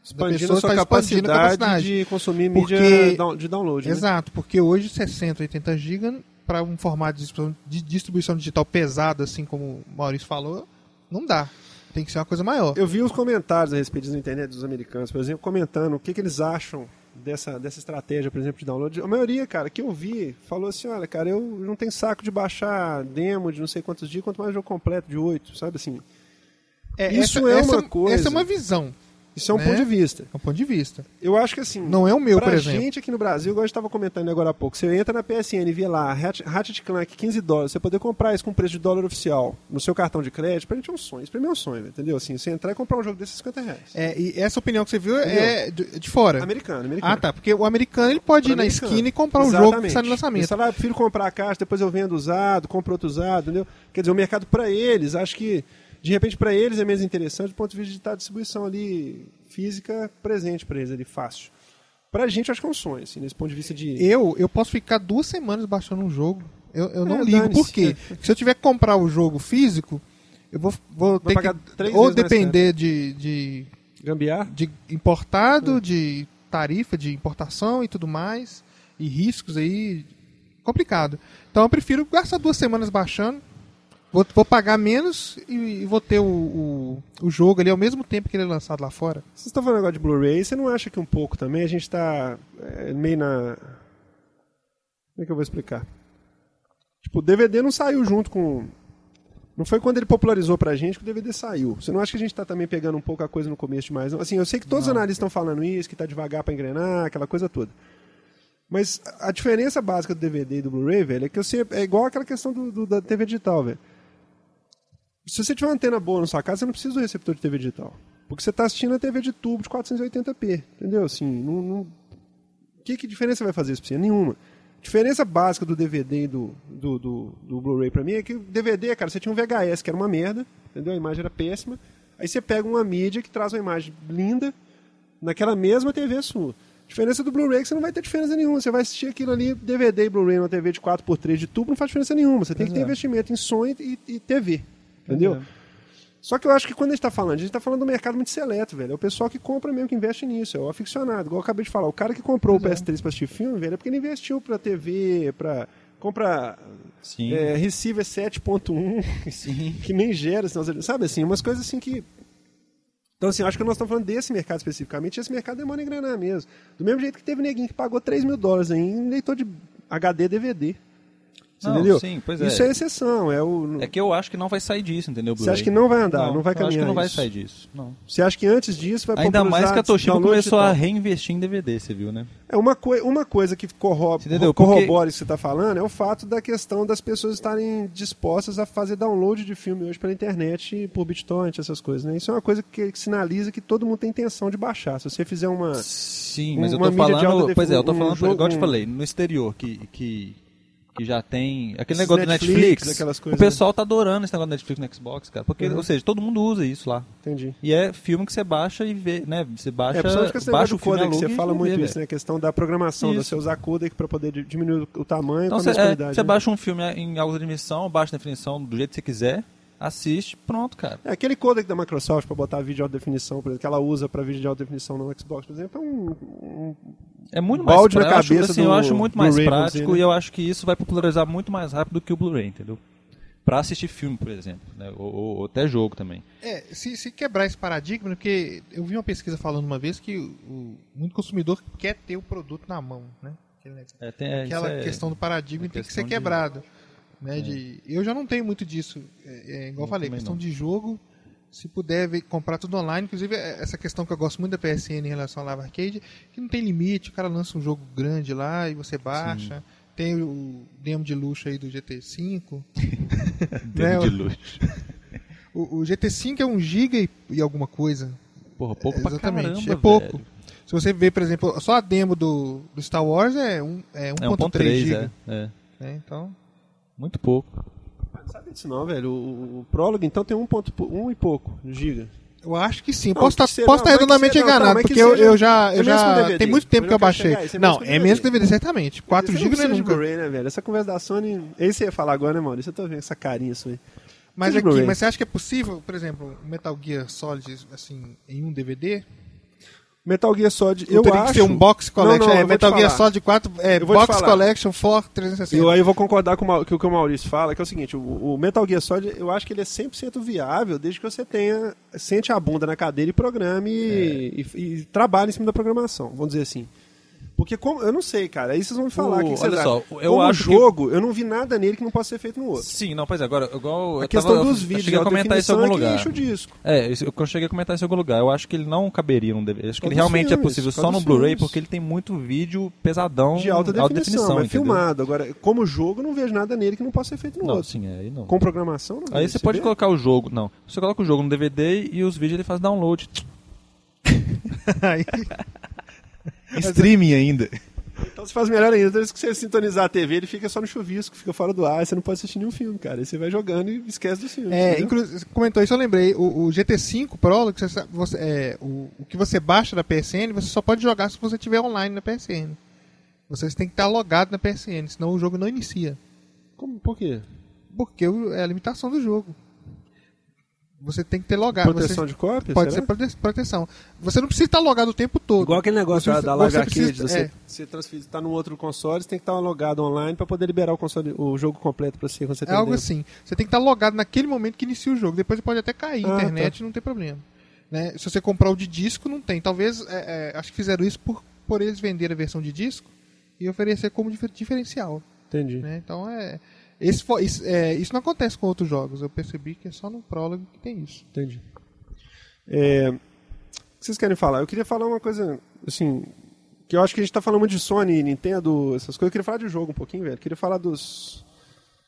Expandindo sua tá capacidade, capacidade. de consumir Porque- mídia de download. né? Exato, porque hoje 60, 80 GB para um formato de distribuição, digital pesado, assim como o Maurício falou, não dá. Tem que ser uma coisa maior. Eu vi os comentários a respeito na internet dos americanos, por exemplo, comentando o que, que eles acham dessa, dessa estratégia, por exemplo, de download. A maioria, cara, que eu vi, falou assim, olha, cara, eu não tenho saco de baixar demo de não sei quantos dias, quanto mais jogo completo de oito, sabe assim? É, Isso essa, é essa- uma coisa- Essa é uma visão. Isso é um Né? ponto de vista. É um ponto de vista. Eu acho que assim. Não é o meu, por exemplo. gente aqui no Brasil, igual a gente estava comentando agora há pouco, você entra na PSN e vê lá, Ratchet Clank, 15 dólares, você poder comprar isso com preço de dólar oficial no seu cartão de crédito, pra gente é um sonho. Isso pra mim é um sonho, entendeu? Assim, você entrar e comprar um jogo desses 50 reais. É, e essa opinião que você viu é de, de fora. Americano, americano. Ah, tá. Porque o americano ele pode Pra ir na americano. esquina e comprar o Exatamente. jogo que está no lançamento. falam, ah, eu prefiro comprar a caixa, depois eu vendo usado, compro outro usado, entendeu? Quer dizer, o mercado pra eles, acho que, de repente, pra eles é menos interessante do ponto de vista de estar a distribuição ali física presente pra eles ali, fácil. Pra gente, acho que é um sonho, assim, nesse ponto de vista de... Eu, eu posso ficar duas semanas baixando um jogo. Eu, eu não É, ligo. dane-se. Por quê? Se eu tiver que comprar o jogo físico, eu vou, vou ter pagar que ou depender de, de, Gambiar? de importado, de tarifa de importação e tudo mais, e riscos aí complicado. Então eu prefiro gastar duas semanas baixando, vou, vou pagar menos e, e vou ter o, o, o jogo ali ao mesmo tempo que ele é lançado lá fora. Vocês estão falando agora de Blu-ray, você não acha que um pouco também a gente está meio na. Como é que eu vou explicar? Tipo, o DVD não saiu junto com. Não foi quando ele popularizou pra gente que o DVD saiu. Você não acha que a gente tá também pegando um pouco a coisa no começo demais? Não? Assim, eu sei que todos os analistas estão falando isso, que tá devagar pra engrenar, aquela coisa toda. Mas a diferença básica do DVD e do Blu-ray, velho, é que você, é igual aquela questão do, do- da TV digital, velho. Se você tiver uma antena boa na sua casa, você não precisa do receptor de TV digital. Porque você está assistindo a TV de tubo de 480p. Entendeu? Assim, não, não... Que, que diferença vai fazer isso pra você? Nenhuma. A diferença básica do DVD e do, do, do, do Blu-ray pra mim é que o DVD, cara, você tinha um VHS que era uma merda, entendeu? A imagem era péssima. Aí você pega uma mídia que traz uma imagem linda naquela mesma TV sua. A diferença do Blu-ray é que você não vai ter diferença nenhuma. Você vai assistir aquilo ali, DVD e Blu-ray numa TV de 4x3 de tubo, não faz diferença nenhuma. Você tem que ter investimento em som e, e TV. Entendeu? Só que eu acho que quando a gente está falando, a gente está falando do mercado muito seleto, velho. É o pessoal que compra mesmo, que investe nisso. É o aficionado. Igual eu acabei de falar. O cara que comprou o PS3 para assistir filme, velho, é porque ele investiu pra TV, pra. Compra Sim. é, receiver 7.1, Sim. que nem gera, senão, sabe assim, umas coisas assim que. Então, assim, eu acho que nós estamos falando desse mercado especificamente, e esse mercado demora a engrenar mesmo. Do mesmo jeito que teve neguinho que pagou 3 mil dólares aí em leitor de HD DVD. Você Não, entendeu? sim, pois é. Isso é exceção. É o... É que eu acho que não vai sair disso, entendeu? Você acha que não vai andar, não vai Eu acho que caminhar não vai isso. sair disso. Não. Você acha que antes disso vai Ainda mais que a Toshiba começou a reinvestir em DVD, você viu, né? É uma, coi uma coisa que corro corrobora isso que você está falando é o fato da questão das pessoas estarem dispostas a fazer download de filme hoje pela internet por BitTorrent, essas coisas. Né? Isso é uma coisa que, que sinaliza que todo mundo tem intenção de baixar. Se você fizer uma. Sim, mas eu tô falando. Pois é, eu tô um falando, jogo- igual eu te um- falei, no exterior, que, que, que já tem. Aquele Esses negócio Netflix, do Netflix. aquelas o coisas, né? pessoal tá adorando esse negócio do Netflix no Xbox, cara. Porque, Uhum. ou seja, todo mundo usa isso lá. Entendi. E é filme que você baixa e vê, né? Você baixa, É, esse baixa o filme codec, você fala muito isso, né? A questão da programação, de Isso. você usar codec para poder di- diminuir o tamanho Então a você, mesma é, qualidade. você né? baixa um filme em alta definição, baixa definição, do jeito que você quiser, assiste, pronto, cara. É, aquele codec da Microsoft para botar vídeo de alta definição, por exemplo, que ela usa para vídeo de alta definição no Xbox, por exemplo, é um, um- É muito mais balde na prático. Eu acho, cabeça assim, do eu acho muito mais prático né? e eu acho que isso vai popularizar muito mais rápido que o Blu-ray, entendeu? Pra assistir filme, por exemplo, né? ou, ou- ou até jogo também. É, se, se quebrar esse paradigma, porque eu vi uma pesquisa falando uma vez que o, o- muito consumidor quer ter o produto na mão, né? Negócio- É, tem- é, Aquela é- questão do paradigma é tem que ser questão de- É. Né, de, eu já não tenho muito disso. É, é, igual eu falei, questão não. de jogo, se puder ver- comprar tudo online, inclusive é, essa questão que eu gosto muito da PSN em relação ao Live Arcade, que não tem limite, o cara lança um jogo grande lá e você baixa. Tem o demo de luxo aí do GT5. Demo né, de luxo. O, o GT5 é 1 GB e, e alguma coisa. Porra, pouco pra Exatamente, caramba, é pouco. velho. Se você ver, por exemplo, só a demo do, do Star Wars é, um, é 1.3 É 1.3, GB. é, é. né, Então, Muito pouco. Não sabe disso não, velho. O, o prólogo, então, tem um, ponto, um e pouco giga. eu acho que sim. Não, posso que estar que redondamente tá, enganado, que porque eu, seja- eu já, é eu já tem muito tempo Mas que eu baixei. chegar, isso é não, é mesmo DVD, certamente. 4 Você GB não é nunca. Blu-ray, né, velho? Essa conversa da Sony... Esse ia falar agora, né, Maurício? Eu tô vendo essa carinha sua aí. Mas de aqui, mas você acha que é possível, por exemplo, o Metal Gear Solid assim em um DVD? Metal Gear Solid, eu teria acho... que ser um Box Collection. Não, não, é, eu Metal Gear. Solid 4, é, Eu Box. Collection for 360. Eu aí eu vou concordar com o, que o Maurício fala, que é o seguinte, o, o Metal Gear Solid, eu acho que ele é 100% viável desde que você tenha, sente a bunda na cadeira e programe e, e- e trabalhe em cima da programação, vamos dizer assim. Porque como, eu não sei, cara, aí vocês vão me falar. O- que que vocês olha acham. só, eu como acho que- jogo, eu não vi nada nele que não possa ser feito no outro. Sim, não, pois é, agora, igual. A eu questão tava- dos eu vídeos, cheguei a alta comentar isso em algum definição é lugar. que disco. É, isso, eu cheguei a comentar isso em algum lugar. Eu acho que ele não caberia num DVD. Acho que ele realmente é filmes, possível por só no Blu-ray, porque ele tem muito vídeo pesadão De alta definição, é entendeu? filmado. Agora, como jogo, eu não vejo nada nele que não possa ser feito no Não, outro. sim, é, aí não. Com programação, não Aí você pode colocar o jogo. Não. Você coloca o jogo no DVD e os vídeos ele faz download. Streaming ainda. Então você faz melhor ainda. Vez que você sintonizar a TV, ele fica só no chuvisco, fica fora do ar, você não pode assistir nenhum filme, cara. Aí você vai jogando e esquece dos filmes. é, inclusive, você comentou isso, eu lembrei. O, o GT5 Pro, que você, você- é, o, o que você baixa da PSN, você só pode jogar se você tiver online na PSN. Você tem que estar logado na PSN, senão o jogo não inicia. Como, por quê? Porque é a limitação do jogo. Você tem que ter logado. Proteção você, de cópia? Pode será? ser prote- proteção. Você não precisa estar logado o tempo todo. Igual aquele negócio Você da, da Live você Arcade, precisa- você, é. você transferir, tá no outro console, você tem que estar logado online para poder liberar o console, o jogo completo para você quando você É algo dentro. assim. Você tem que estar logado naquele momento que inicia o jogo. Depois pode até cair a Ah, internet, não tem problema. Né? Se você comprar o de disco, não tem. Talvez, é, é, acho que fizeram isso por, por eles vender a versão de disco e oferecer como difer- diferencial. Entendi. Né? Então, é, esse isso, é, isso não acontece com outros jogos. Eu percebi que é só no prólogo que tem isso. Entendi. É, o que vocês querem falar? Eu queria falar uma coisa, assim, que eu acho que a gente tá falando muito de Sony, Nintendo, essas coisas. Eu queria falar de jogo um pouquinho, velho. Eu queria falar dos...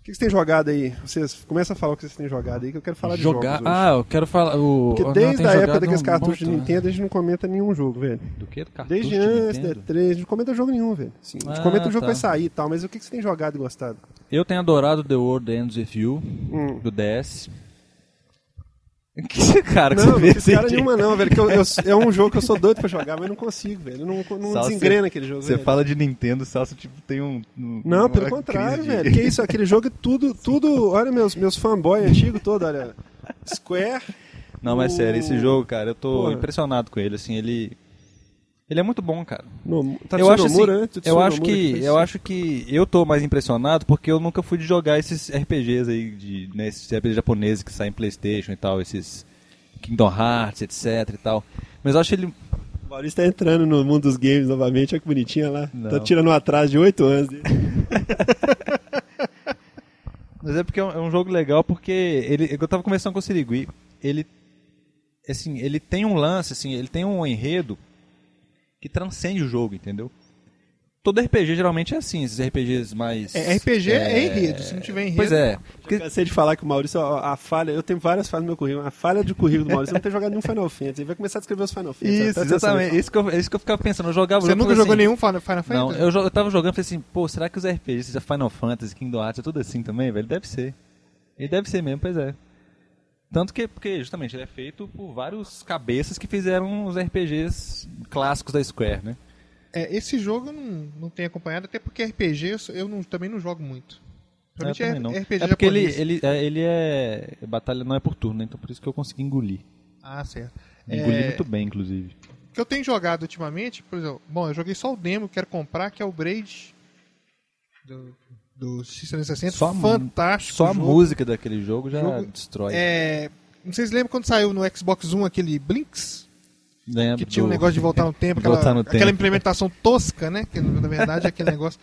O que vocês têm jogado aí? Vocês começam a falar o que vocês têm jogado aí, que eu quero falar Jogar. de jogos hoje. Ah, eu quero falar. O... Porque desde a época daqueles um cartuchos de monte, né? Nintendo, a gente não comenta nenhum jogo, velho. Do que? Do cartucho Desde de antes, Nintendo? D3, a gente não comenta jogo nenhum, velho. Assim, a gente Ah, comenta o jogo tá. que vai sair e tal, mas o que que você tem jogado e gostado? Eu tenho adorado The World Ends With You, Hum. do DS. Que cara que Não, você não fiz cara nenhuma não, velho. Que eu, eu- é um jogo que eu sou doido pra jogar, mas não consigo, velho. Eu não, não Só desengrena aquele jogo, Você velho. fala de Nintendo, Salsa, tipo, tem um... um- Não, pelo contrário, de- velho. Que isso, aquele jogo é tudo, tudo... Olha meus, meus fanboy antigos todos, olha. Square... Não, mas o- sério, esse jogo, cara, eu tô Porra. impressionado com ele, assim, ele... Ele é muito bom, cara. No, eu acho assim, Nomura, né? Tetsuya eu acho Nomura que fez eu acho que eu tô mais impressionado porque eu nunca fui de jogar esses RPGs aí de né, esses RPGs japoneses que saem em PlayStation e tal, esses Kingdom Hearts, etc e tal. Mas eu acho ele O Maurício tá entrando no mundo dos games novamente, olha que bonitinho olha lá. Não. Tá tirando um atraso de 8 anos. Mas é porque é um, é um jogo legal porque ele, eu tava conversando com o Sirigui, ele assim, ele tem um lance assim, ele tem um enredo que transcende o jogo, entendeu? Todo RPG geralmente é assim, esses RPGs mais É, RPG é, enredo. Se não tiver enredo. Pois é. Eu Porque, cansei de falar que o Maurício, a, a falha, eu tenho várias falhas no meu currículo. A falha de currículo do Maurício é não ter jogado nenhum Final Fantasy. Ele vai começar a descrever os Final Fantasy. isso, exatamente. Isso que, eu, isso que eu ficava pensando. Eu jogava o Você jogo, nunca jogou assim, nenhum Final Final Fantasy? Não, eu, eu tava jogando e falei assim, pô, será que os RPGs Final Fantasy, Kingdom Hearts é tudo assim também, velho? Deve ser. Ele deve ser mesmo, pois é. Tanto que, porque justamente ele é feito por vários cabeças que fizeram os RPGs clássicos da Square, né? É, esse jogo eu não, não tenho acompanhado, até porque RPG eu, não- também não jogo muito. Realmente é, não. RPG é porque ele, ele, é, ele é. Batalha não é por turno, né? Então por isso que eu consegui engolir. Ah, certo. Engoli É, muito bem, inclusive. O que eu tenho jogado ultimamente, por exemplo, bom, eu joguei só o demo, quero comprar, que é o Braid do, do X360. Só fantástico. Só a jogo. música daquele jogo já Jogo- destrói. É, não sei se lembram quando saiu no Xbox One aquele Blinks, Lembro que tinha um negócio de voltar no tempo, aquela, Voltar no aquela tempo. implementação tosca, né? Que na verdade aquele negócio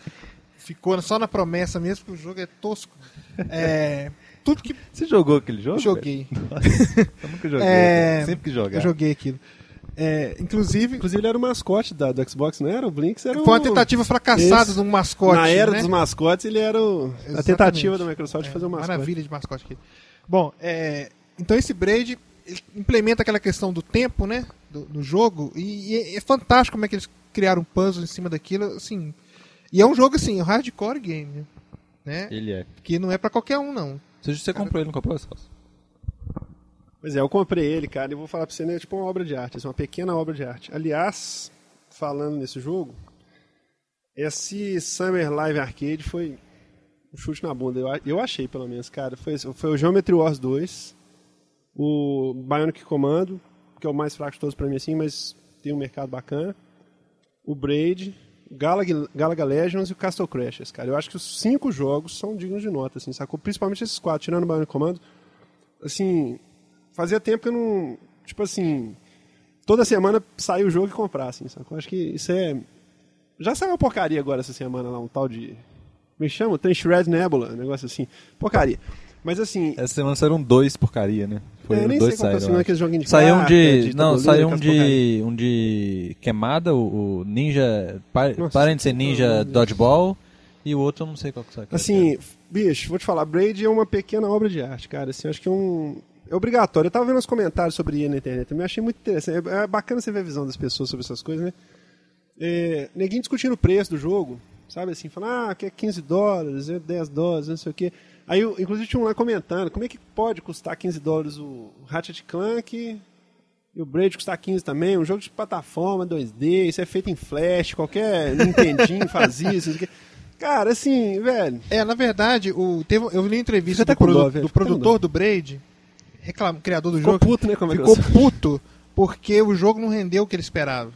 ficou só na promessa mesmo, que o jogo é tosco. É, tudo que Você jogou aquele jogo? joguei. Nossa, eu nunca joguei. É. Sempre que jogar. Eu joguei aquilo. É, inclusive, Inclusive, ele era o mascote da, do Xbox, não era? O Blinks era foi uma o- tentativa fracassada Esse- de um mascote. Na era né? dos mascotes, ele era o- a tentativa da Microsoft de É, fazer um mascote. Maravilha de mascote aqui. Bom, é, então esse Braid implementa aquela questão do tempo, né? Do, do jogo. E, e é, é fantástico como é que eles criaram um puzzle em cima daquilo. Assim, e é um jogo assim, um hardcore game. Né? Ele é. Que não é pra qualquer um, não. Você, você comprou ele, não comprou, Celso? Pois é, eu comprei ele, cara, e vou falar pra você, né? É tipo uma obra de arte, assim, uma pequena obra de arte. Aliás, falando nesse jogo, esse Summer Live Arcade foi um chute na bunda. Eu, eu achei, pelo menos, cara. Foi, foi o Geometry Wars 2, o Bionic Commando, que é o mais fraco de todos pra mim, assim, mas tem um mercado bacana. O Braid, Galaga, Galaga Legends e o Castle Crashers, cara. Eu acho que os cinco jogos são dignos de nota, assim, sacou? Principalmente esses quatro, tirando o Bionic Commando. Assim, fazia tempo que eu não... Tipo assim, toda semana sair o jogo e comprar, assim? Acho que isso é... Já saiu porcaria agora essa semana lá, um tal de... Me chama? Tem Shred Nebula, um negócio assim. Porcaria. Mas assim. Essa semana saíram dois porcaria, né? Foi é, nem dois sei saíram. aquele joguinho de Saiu um de. de não, saiu um aquelas porcaria. de. um de queimada, o, o Ninja. Parem de ser Ninja. Dodgeball. E o outro eu não sei qual que sai. Assim, bicho, vou te falar, Braid é uma pequena obra de arte, cara. Assim, acho que é um. É obrigatório. Eu tava vendo os comentários sobre ele na internet também, achei muito interessante. É é bacana você ver a visão das pessoas sobre essas coisas, né? É, ninguém discutindo o preço do jogo, sabe assim, falando, ah, que é 15 dólares, é 10 dólares, não sei o quê. Aí, eu, inclusive, tinha um lá comentando, como é que pode custar 15 dólares o Ratchet Clank e o Braid custar 15 também? Um jogo de plataforma 2D, isso é feito em flash, qualquer Nintendinho faz isso, não sei o quê. Cara, assim, velho, É, na verdade, o, teve, eu li uma entrevista até do, com produ- dó, do produtor dó. do Braid, reclama, criador do ficou jogo, puto, né? Ficou puto porque o jogo não rendeu o que ele esperava.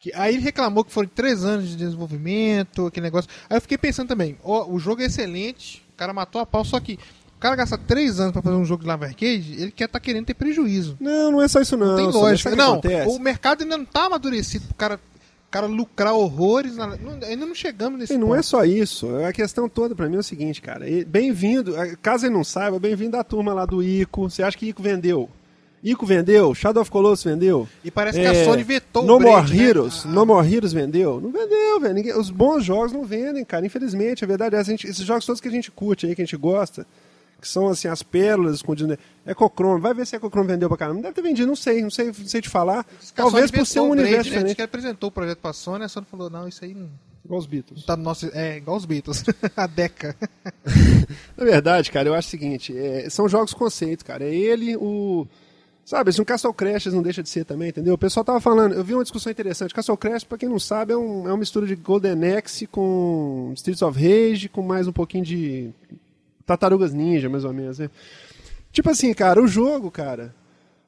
Que, aí ele reclamou que foram três anos de desenvolvimento, aquele negócio. Aí eu fiquei pensando também, ó, o jogo é excelente, o cara matou a pau, só que o cara gasta três anos pra fazer um jogo de Live Arcade, ele quer tá querendo ter prejuíso. Não, não é só isso não. Não tem lógica. Não, o mercado ainda não tá amadurecido pro cara, cara lucrar horrores. na- não- ainda não chegamos nesse E não ponto. é só isso. A questão toda pra mim é o seguinte, cara. Bem-vindo, caso ele não saiba, bem-vindo à turma lá do Ico. Você acha que Ico vendeu? Ico vendeu? Shadow of Colossus vendeu? E parece que É, a Sony vetou No o More né? Heroes, Ah, No More Heroes vendeu? Não vendeu, velho. Ninguém- Os bons jogos não vendem, cara. Infelizmente, a verdade é essa. Gente- esses jogos todos que a gente curte aí, que a gente gosta, que são assim as pérolas escondidas. Ecochrome, vai ver se Ecochrome vendeu pra caramba. Deve ter vendido, não sei, não sei, não sei te falar. Que a Talvez por ser um o universo né? Diz diferente. que ele apresentou o projeto pra Sony, a Sony falou, não, isso aí não Igual os Beatles. tá no nosso... É, igual os Beatles. a Deca. Na verdade, cara, eu acho o seguinte: é, são jogos conceito, cara. É ele, o. Sabe, assim, um Castle Crashers não deixa de ser também, entendeu? O pessoal tava falando, eu vi uma discussão interessante. Castle Crash, pra quem não sabe, é, um, é uma mistura de Golden Axe com Streets of Rage, com mais um pouquinho de Tartarugas Ninja, mais ou menos, né? Tipo assim, cara, o jogo, cara,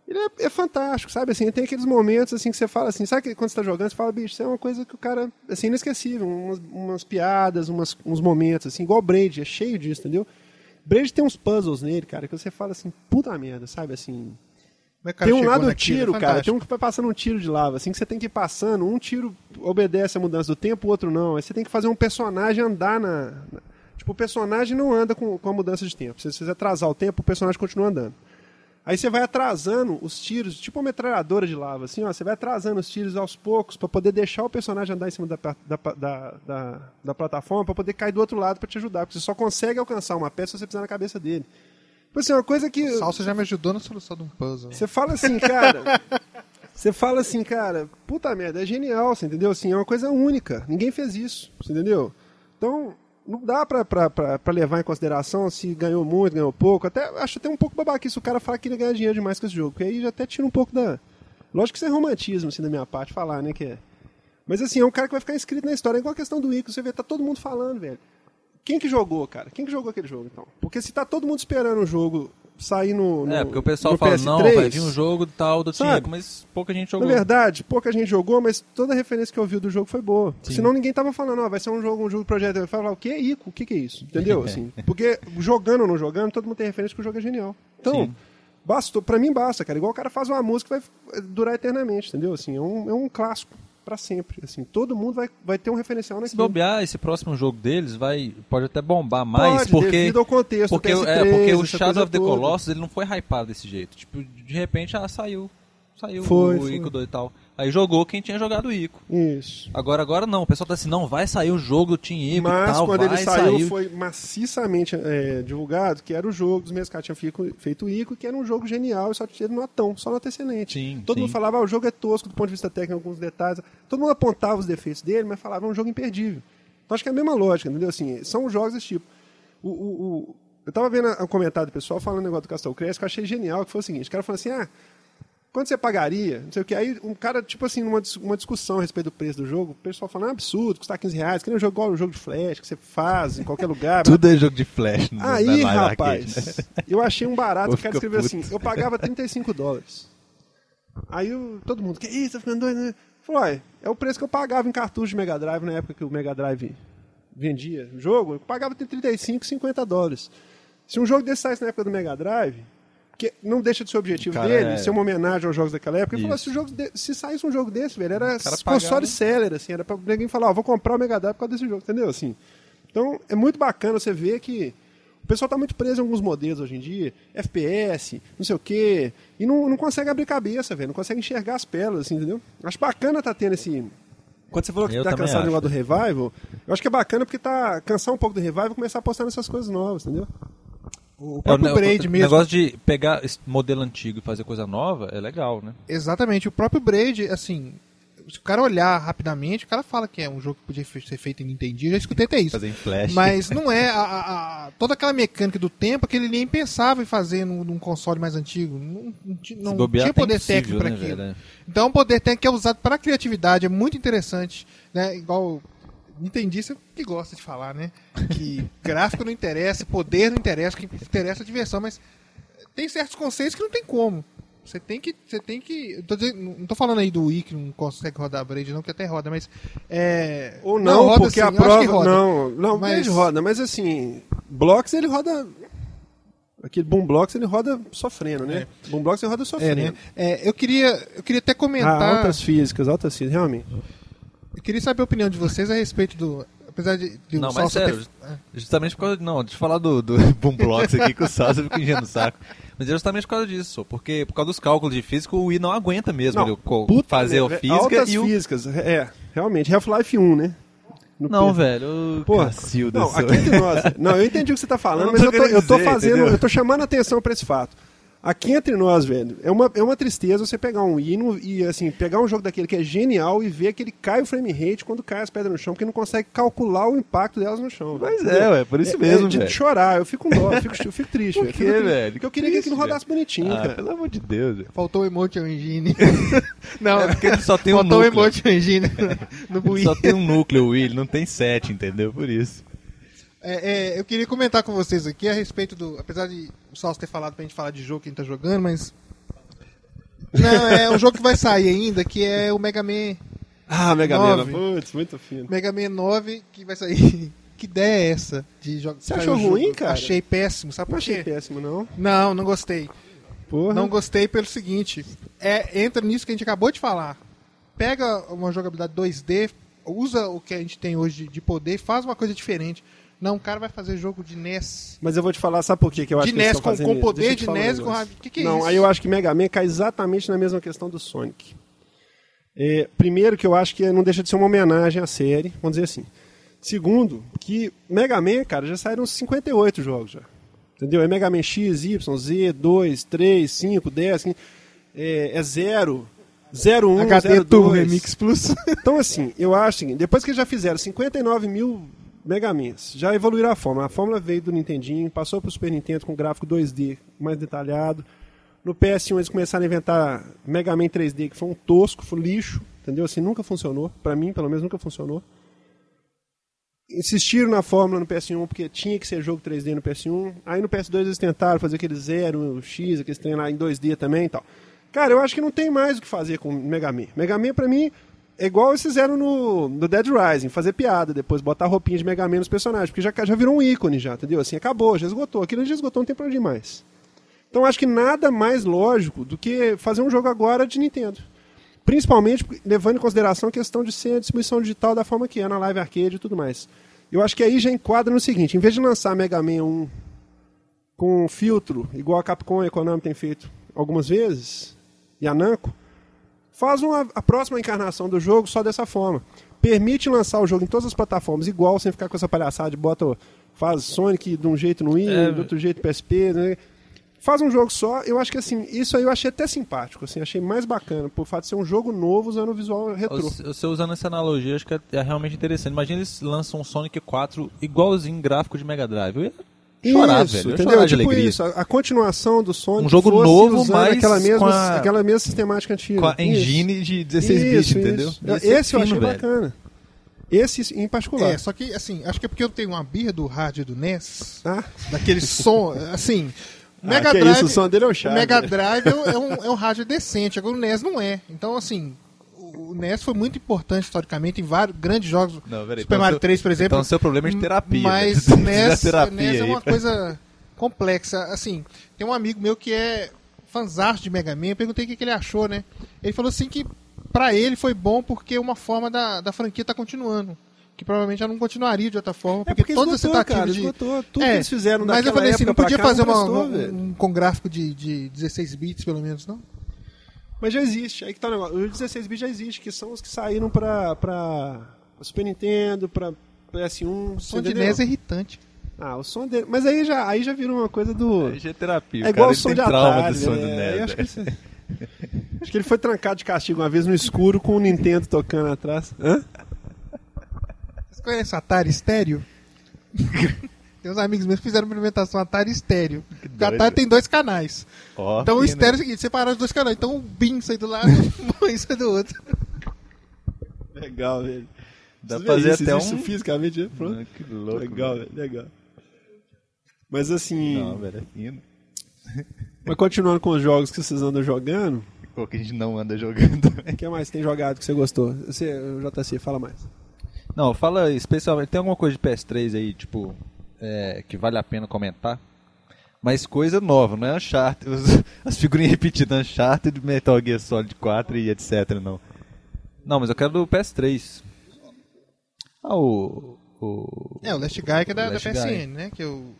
ele é, é fantástico, sabe? Assim, tem aqueles momentos assim que você fala assim, sabe que quando você tá jogando, você fala, bicho, isso é uma coisa que o cara, assim, inesquecível, umas, umas piadas, umas, uns momentos, assim, igual o Braid, é cheio disso, entendeu? Braid tem uns puzzles nele, cara, que você fala assim, puta merda, sabe? Assim, é cara tem um lado naquilo? tiro, É cara. Tem um que vai passando um tiro de lava. Assim que você tem que ir passando, um tiro obedece a mudança do tempo, o outro não. Aí você tem que fazer um personagem andar na. Tipo, o personagem não anda com, com a mudança de tempo. Se você atrasar o tempo, o personagem continua andando. Aí você vai atrasando os tiros, tipo uma metralhadora de lava, assim, ó. Você vai atrasando os tiros aos poucos pra poder deixar o personagem andar em cima da, da, da, da, da plataforma pra poder cair do outro lado pra te ajudar. Porque você só consegue alcançar uma peça se você pisar na cabeça dele. Tipo assim, uma coisa que. O Salsa já me ajudou na solução de um puzzle. Você fala assim, cara. Você fala assim, cara, puta merda, é genial, você entendeu? Assim, é uma coisa única. Ninguém fez isso, você entendeu? Então, não dá pra, levar em consideração se ganhou muito, ganhou pouco. Até, acho até um pouco babaquice o cara falar que ele ganha dinheiro demais com esse jogo. Porque aí já até tira um pouco da. Lógico que isso é romantismo, assim, da minha parte, falar, né? Que é. Mas assim, é um cara que vai ficar inscrito na história. É igual a questão do Ico, você vê, tá todo mundo falando, velho. Quem que jogou, cara? Quem que jogou aquele jogo, então? Porque se tá todo mundo esperando o jogo sair no. no É, porque o pessoal fala, PS3, não, vai vir um jogo tal do Sabe? Tico, mas pouca gente jogou. Na verdade, pouca gente jogou, mas toda a referência que eu vi do jogo foi boa. Sim. Senão ninguém tava falando, ó, vai ser um jogo, um jogo projeto. Eu falava, o que é Ico? O que, que é isso? Entendeu? Assim, porque jogando ou não jogando, todo mundo tem referência que o jogo é genial. Então, Sim. bastou, pra mim basta, cara. Igual o cara faz uma música que vai durar eternamente, entendeu? Assim, é um, é um clássico pra sempre. Assim, todo mundo vai, vai ter um referencial Se naquilo. bobear, esse próximo jogo deles vai, pode até bombar mais, Pode, porque... devido ao contexto Porque, PS3, é, porque o Shadow of the toda. Colossus ele não foi hypado desse jeito. Tipo, de repente, ah, saiu. Saiu Foi, o. Ico 2 e tal. Aí jogou quem tinha jogado o Ico. Isso. Agora, agora não. O pessoal tá assim, não, vai sair o jogo do Team Ico e Mas tal, quando ele saiu, sair. foi maciçamente é, divulgado que era o jogo dos mesmos que tinham feito, feito o Ico, que era um jogo genial e só tinha notão, só nota excelente. Sim, Todo sim. mundo falava, ah, o jogo é tosco do ponto de vista técnico, alguns detalhes. Todo mundo apontava os defeitos dele, mas falava, é um jogo imperdível. Então acho que é a mesma lógica, entendeu? Assim, são jogos desse tipo. O, o, o- eu tava vendo um comentário do pessoal falando um negócio do Castle Crest que eu achei genial, que foi o seguinte, o cara falou assim, ah, quanto você pagaria? Não sei o que. Aí um cara, tipo assim, numa uma discussão a respeito do preço do jogo, o pessoal falando, ah, absurdo, custar 15 reais, que nem um jogo igual o jogo de flash, que você faz em qualquer lugar. Tudo é jogo de flash. no- na Aí, rapaz, né? eu achei um barato, o cara escreveu puto. assim, eu pagava 35 dólares. Aí o- todo mundo, que isso, tá ficando doido, né? Falou, "Ué, é o preço que eu pagava em cartucho de Mega Drive na época que o Mega Drive vendia o jogo, eu pagava entre 35 e 50 dólares. Se um jogo desse saísse na época do Mega Drive, que não deixa de ser o objetivo Cara, dele, é- ser uma homenagem aos jogos daquela época, ele falou, se, o jogo de- se saísse um jogo desse, velho, era console pagava. seller, assim, era pra ninguém falar, ó, vou comprar o Mega Drive por causa desse jogo, entendeu? Assim, então, é muito bacana você ver que o pessoal tá muito preso em alguns modelos hoje em dia, FPS, não sei o quê, e não, não consegue abrir cabeça, velho, não consegue enxergar as pérolas, assim, entendeu? Acho bacana tá tendo esse... Quando você falou que Eu tá cansado do acho. negócio do revival, eu acho que é bacana porque tá cansar um pouco do revival e começar a apostar nessas coisas novas, entendeu? O É, o, próprio Braid o mesmo. negócio de pegar esse modelo antigo e fazer coisa nova é legal, né? Exatamente. O próprio Braid, assim, se o cara olhar rapidamente, o cara fala que é um jogo que podia ser feito em Nintendo. Já escutei até isso. Fazer em flash. Mas não é a, a- a- toda aquela mecânica do tempo que ele nem pensava em fazer num, num console mais antigo. Não, não não tinha tá poder impossível, técnico para né, aquilo. velho? Então, o poder técnico é usado para a criatividade, é muito interessante, né? Igual Nintendista que gosta de falar, né? Que gráfico não interessa, poder não interessa, que interessa é a diversão, mas tem certos conceitos que não tem como. Você tem que. Você tem que. tô dizendo- não tô falando aí do Wii que não consegue rodar a Braid, não, que até roda, mas. É, Ou não, roda porque sim, a prova. roda. Não, não, Mas- roda, mas assim, Blocks ele roda. Aquele Boom Blocks ele roda sofrendo, né? Boom Blocks ele roda É, sofrendo. né? É, eu queria. Eu queria até Ah, comentar. altas físicas, altas físicas, realmente. Eu queria saber a opinião de vocês a respeito do. Apesar de, de Não, o mas Salsa sério, ter- É. justamente por causa de, não, deixa eu falar do, do Boom Blocks aqui que o Salsa fica enchendo o saco. Mas é justamente por causa disso, porque por causa dos cálculos de física o Wii não aguenta mesmo Não, ele puta fazer a merda, física altas e o... físicas, é, realmente, Half-Life 1, né? No Não, P- velho, o Porra, Cacilda, não, aqui entre nós. Não, eu entendi o que você tá falando, Eu mas eu tô, eu tô dizer, fazendo, entendeu? eu tô chamando a atenção pra esse fato. Aqui entre nós, velho, é uma, é uma tristeza você pegar um Wii e assim, pegar um jogo daquele que é genial e ver que ele cai o frame rate quando cai as pedras no chão, porque não consegue calcular o impacto delas no chão. Mas entendeu? é, ué, por isso É- mesmo, é de velho. chorar, eu fico com dó, eu fico, eu fico triste, Por quê, velho? Porque eu queria que Triste, aquilo rodasse bonitinho, Ah, cara. pelo amor de Deus, velho. Faltou o Emotion Engine. não, É porque ele só tem um faltou o núcleo. Emotion Engine no Wii. só tem um núcleo, Wii, ele não tem sete, entendeu? Por isso. É, é, eu queria comentar com vocês aqui a respeito do. Apesar de o Salso ter falado pra gente falar de jogo que a gente tá jogando, mas. Não, é um jogo que vai sair ainda, que é o Mega Man. Ah, Mega Nove. Man, putz, muito fino. Mega Man 9, que vai sair. que ideia é essa? De jogo, Você achou ruim, jogo? cara? Achei péssimo, sabe Não por achei quê? péssimo, não. Não, não gostei. Porra. Não gostei pelo seguinte: é, entra nisso que a gente acabou de falar. Pega uma jogabilidade 2D, usa o que a gente tem hoje de poder, faz uma coisa diferente. Não, o cara vai fazer jogo de NES. Mas eu vou te falar, sabe por quê que eu acho De que eles NES com- com poder de falar um NES com rádio. Que que é Não, isso? aí eu acho que Mega Man cai exatamente na mesma questão do Sonic. É, primeiro que eu acho que não deixa de ser uma homenagem à série, vamos dizer assim. Segundo, que Mega Man, cara, já saíram uns 58 jogos já. Entendeu? É Mega Man X, Y, Z, 2, 3, 5, 10, 15, é, é 0, 01, HD 02. Turbo Remix Plus. Então, assim, eu acho o seguinte, depois que eles já fizeram 59 mil Megamans, já evoluíram a fórmula. A fórmula veio do Nintendinho, passou para o Super Nintendo com gráfico 2D mais detalhado. No PS1 eles começaram a inventar Mega Man 3D, que foi um tosco, foi um lixo, entendeu? Assim, nunca funcionou. Para mim, pelo menos, nunca funcionou. Insistiram na fórmula no PS1 porque tinha que ser jogo 3D no PS1. Aí no PS2 eles tentaram fazer aquele 0, X, aqueles trem lá em 2D também e tal. Cara, eu acho que não tem mais o que fazer com Mega Man. Mega Man, pra mim, é igual eles fizeram no, no Dead Rising, fazer piada, depois botar roupinha de Mega Man nos personagens, porque já, já virou um ícone já, entendeu? Assim, acabou, já esgotou. Aquilo já esgotou, não tem pra onde ir mais. Então acho que nada mais lógico do que fazer um jogo agora de Nintendo. Principalmente levando em consideração a questão de ser a distribuição digital da forma que é na Live Arcade e tudo mais. Eu acho que aí já enquadra no seguinte, em vez de lançar Mega Man 1 com filtro, igual a Capcom e a Konami tem feito algumas vezes, e a Namco, faz uma, a próxima encarnação do jogo só dessa forma. Permite lançar o jogo em todas as plataformas igual, sem ficar com essa palhaçada de bota, faz Sonic de um jeito no Wii, É, de outro jeito PSP, né? Faz um jogo só, eu acho que assim, isso aí eu achei até simpático, assim, achei mais bacana, por fato de ser um jogo novo usando o visual retrô. Você você usando essa analogia, acho que é, é realmente interessante. Imagina eles lançam um Sonic 4 igualzinho gráfico de Mega Drive. Eu ia chorar, isso, velho. Eu ia entendeu? chorar de tipo alegria. isso, a, a continuação do Sonic Um jogo fosse novo, mas aquela mesma, com a- aquela mesma sistemática antiga. Com a Isso. engine de 16 bits, Isso, entendeu? isso. Ia ser Esse eu achei velho. bacana. Esse em particular. É, só que, assim, acho que é porque eu tenho uma birra do rádio do NES. Ah, daquele som, assim, O Mega Ah, que Drive, isso, o som dele é um o charme. Mega Drive é um, é um- é um rádio decente, agora o NES não é. Então, assim, o NES foi muito importante historicamente em vários grandes jogos. Não, peraí, Super então Mario seu- 3, por exemplo. Então seu problema é de terapia. Mas o Você precisa NES, terapia NES é aí uma pra- coisa complexa. Assim, tem um amigo meu que é fanzaço de Mega Man, eu perguntei o que, que ele achou, né? Ele falou assim que pra ele foi bom porque uma forma da, da franquia tá continuando. Que provavelmente ela não continuaria de outra forma, É porque, porque todas as esgotou, tentativas cara, de... esgotou. Tudo É, que eles fizeram Mas eu daquela falei assim, não podia cá fazer uma- prestou, um, velho. um com gráfico de, de 16 bits, pelo menos, não? Mas já existe. Aí que tá o negócio. Os 16 bits já existe, que são os que saíram pra, pra Super Nintendo, pra PS1. O som de? NES é irritante. Ah, o som dele. Mas aí já, aí já virou uma coisa do. Aí já é terapia. É igual cara, o som ele de Atari. do som do? NES, Eu acho, que isso- acho que ele foi trancado de castigo uma vez no escuro com o Nintendo tocando atrás. Hã? Vocês conhecem Atari Estéreo? tem uns amigos meus que fizeram uma implementação Atari Estéreo. Porque. Atari tem dois canais. Ó, Então o estéreo é o seguinte, separar os dois canais. Então o BIM sai do lado e o sai do outro. Legal, velho. Dá pra fazer isso, até existe um... isso fisicamente, né? Pronto. Ah, que louco. legal, velho. legal. Mas assim, Não, velho, é fino. mas continuando com os jogos que vocês andam jogando, Pô, que a gente não anda jogando. o que mais tem jogado que você gostou? Você, o JC, fala mais. Não, fala especialmente. Tem alguma coisa de PS3 aí, tipo, é, que vale a pena comentar? Mas coisa nova, não é Uncharted. os- as figurinhas repetidas, Uncharted, Metal Gear Solid 4 e etc. Não. Não, mas eu quero do PS3. Ah, o. o... É, o Last Guy que é da, da PSN, Guy. né? Que é o,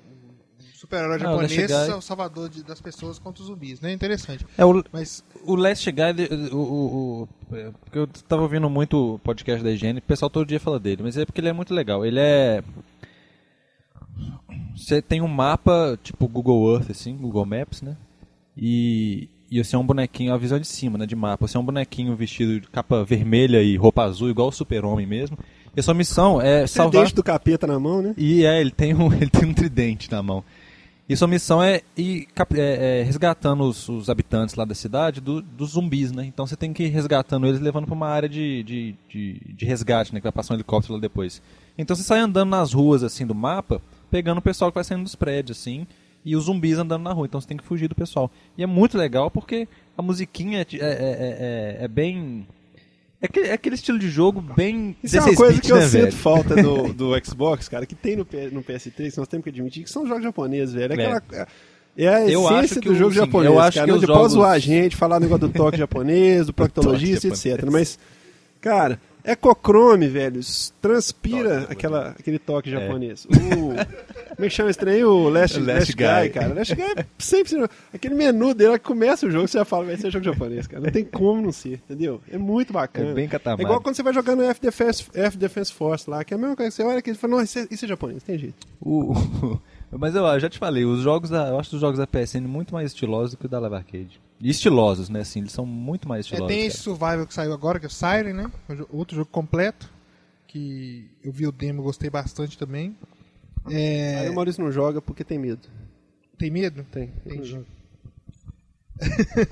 super-herói Ah, japonês, Guy. é o salvador de- das pessoas contra os zumbis, né? Interessante. É o, Mas o Last Guy, o, o, o- é, porque eu tava ouvindo muito o podcast da higiene, o pessoal todo dia fala dele, mas é porque ele é muito legal. Ele é. Você tem um mapa, tipo Google Earth, assim, Google Maps, né? E, e você é um bonequinho, a visão de cima, né, de mapa. Você é um bonequinho vestido de capa vermelha e roupa azul, igual o super-homem mesmo. E a sua missão é salvar... Tridente do capeta na mão, né? E é, ele tem um, ele tem um tridente na mão. E sua missão é ir é, é, resgatando os, os habitantes lá da cidade do- dos zumbis, né? Então você tem que ir resgatando eles, levando para uma área de, de, de, de resgate, né? Que vai passar um helicóptero lá depois. Então você sai andando nas ruas, assim, do mapa, pegando o pessoal que vai saindo dos prédios, assim, e os zumbis andando na rua. Então você tem que fugir do pessoal. E é muito legal porque a musiquinha é, é, é, é- é bem... É aquele, é aquele estilo de jogo bem Isso é uma 16 coisa que eu né, sinto falta do, do Xbox, cara, que tem no, no PS3, que nós temos que admitir, que são jogos japoneses, velho. É, É. aquela, é a Eu acho essência que do jogo sim, japonês, eu acho cara. que Não os pode jogos- zoar a gente, falar negócio do toque japonês, do proctologista, etc. Mas, cara, Ecochrome, velho, s- transpira Toque aquela, aquele toque É. japonês. O, como é que chama esse trem? O Last, Last Last Guy, Guy. cara. Last Guy é sempre... Aquele menu dele, que começa o jogo, você já fala, vai ser jogo japonês, cara. Não tem como não ser, entendeu? É muito bacana. É bem catamari. É igual quando você vai jogar no F Defense, F Defense Force lá, que é a mesma coisa. Você olha aqui e fala, não, isso é, isso é japonês, tem jeito. O- mas eu, eu já te falei, os jogos da, eu acho os jogos da PSN muito mais estilosos do que o da Live Arcade. E estilosos, né? Assim, eles são muito mais é, estilosos. tem cara. esse Survival que saiu agora, que é o Siren, né? Outro jogo completo. Que eu vi o demo, gostei bastante também. É, Aí o Maurício não joga porque tem medo. tem medo? Tem. Entendi.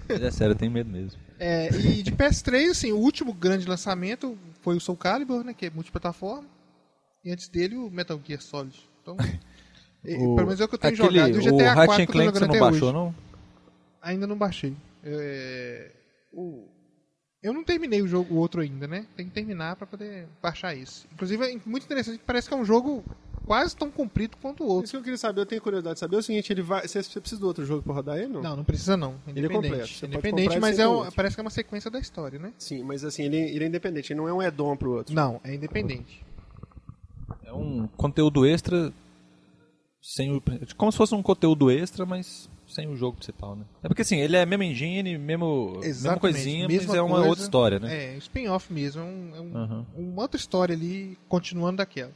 Mas é sério, eu tenho medo mesmo. É, e de PS3, assim, o último grande lançamento foi o Soul Calibur, né? Que é multiplataforma. E antes dele, o Metal Gear Solid. Então, O- pelo menos é o que eu tenho aquele, jogado. E o GTA o Ratchet 4 que eu tô Clank você não baixou, hoje. não? Ainda não baixei. É, o- eu não terminei o jogo o outro ainda, né? Tem que terminar pra poder baixar esse. Inclusive, é muito interessante que parece que é um jogo quase tão comprido quanto o Isso outro. que eu queria saber, eu tenho curiosidade de saber é o seguinte, ele vai. Você, precisa do outro jogo pra rodar ele, não? Não, não precisa não. Ele é Independente. completo, você Independente, mas é um- parece que é uma sequência da história, né? Sim, mas assim, ele, ele é independente, ele não é um add-on pro outro. Não, é independente. É um conteúdo extra sem o, como se fosse um conteúdo extra, mas sem o jogo principal, né? É porque assim, ele é mesmo engine, mesmo, mesma Exatamente, coisinha, mesma mas é uma coisa. outra história, né? É, spin-off mesmo. É um- é um- Aham. uma outra história ali, continuando daquela.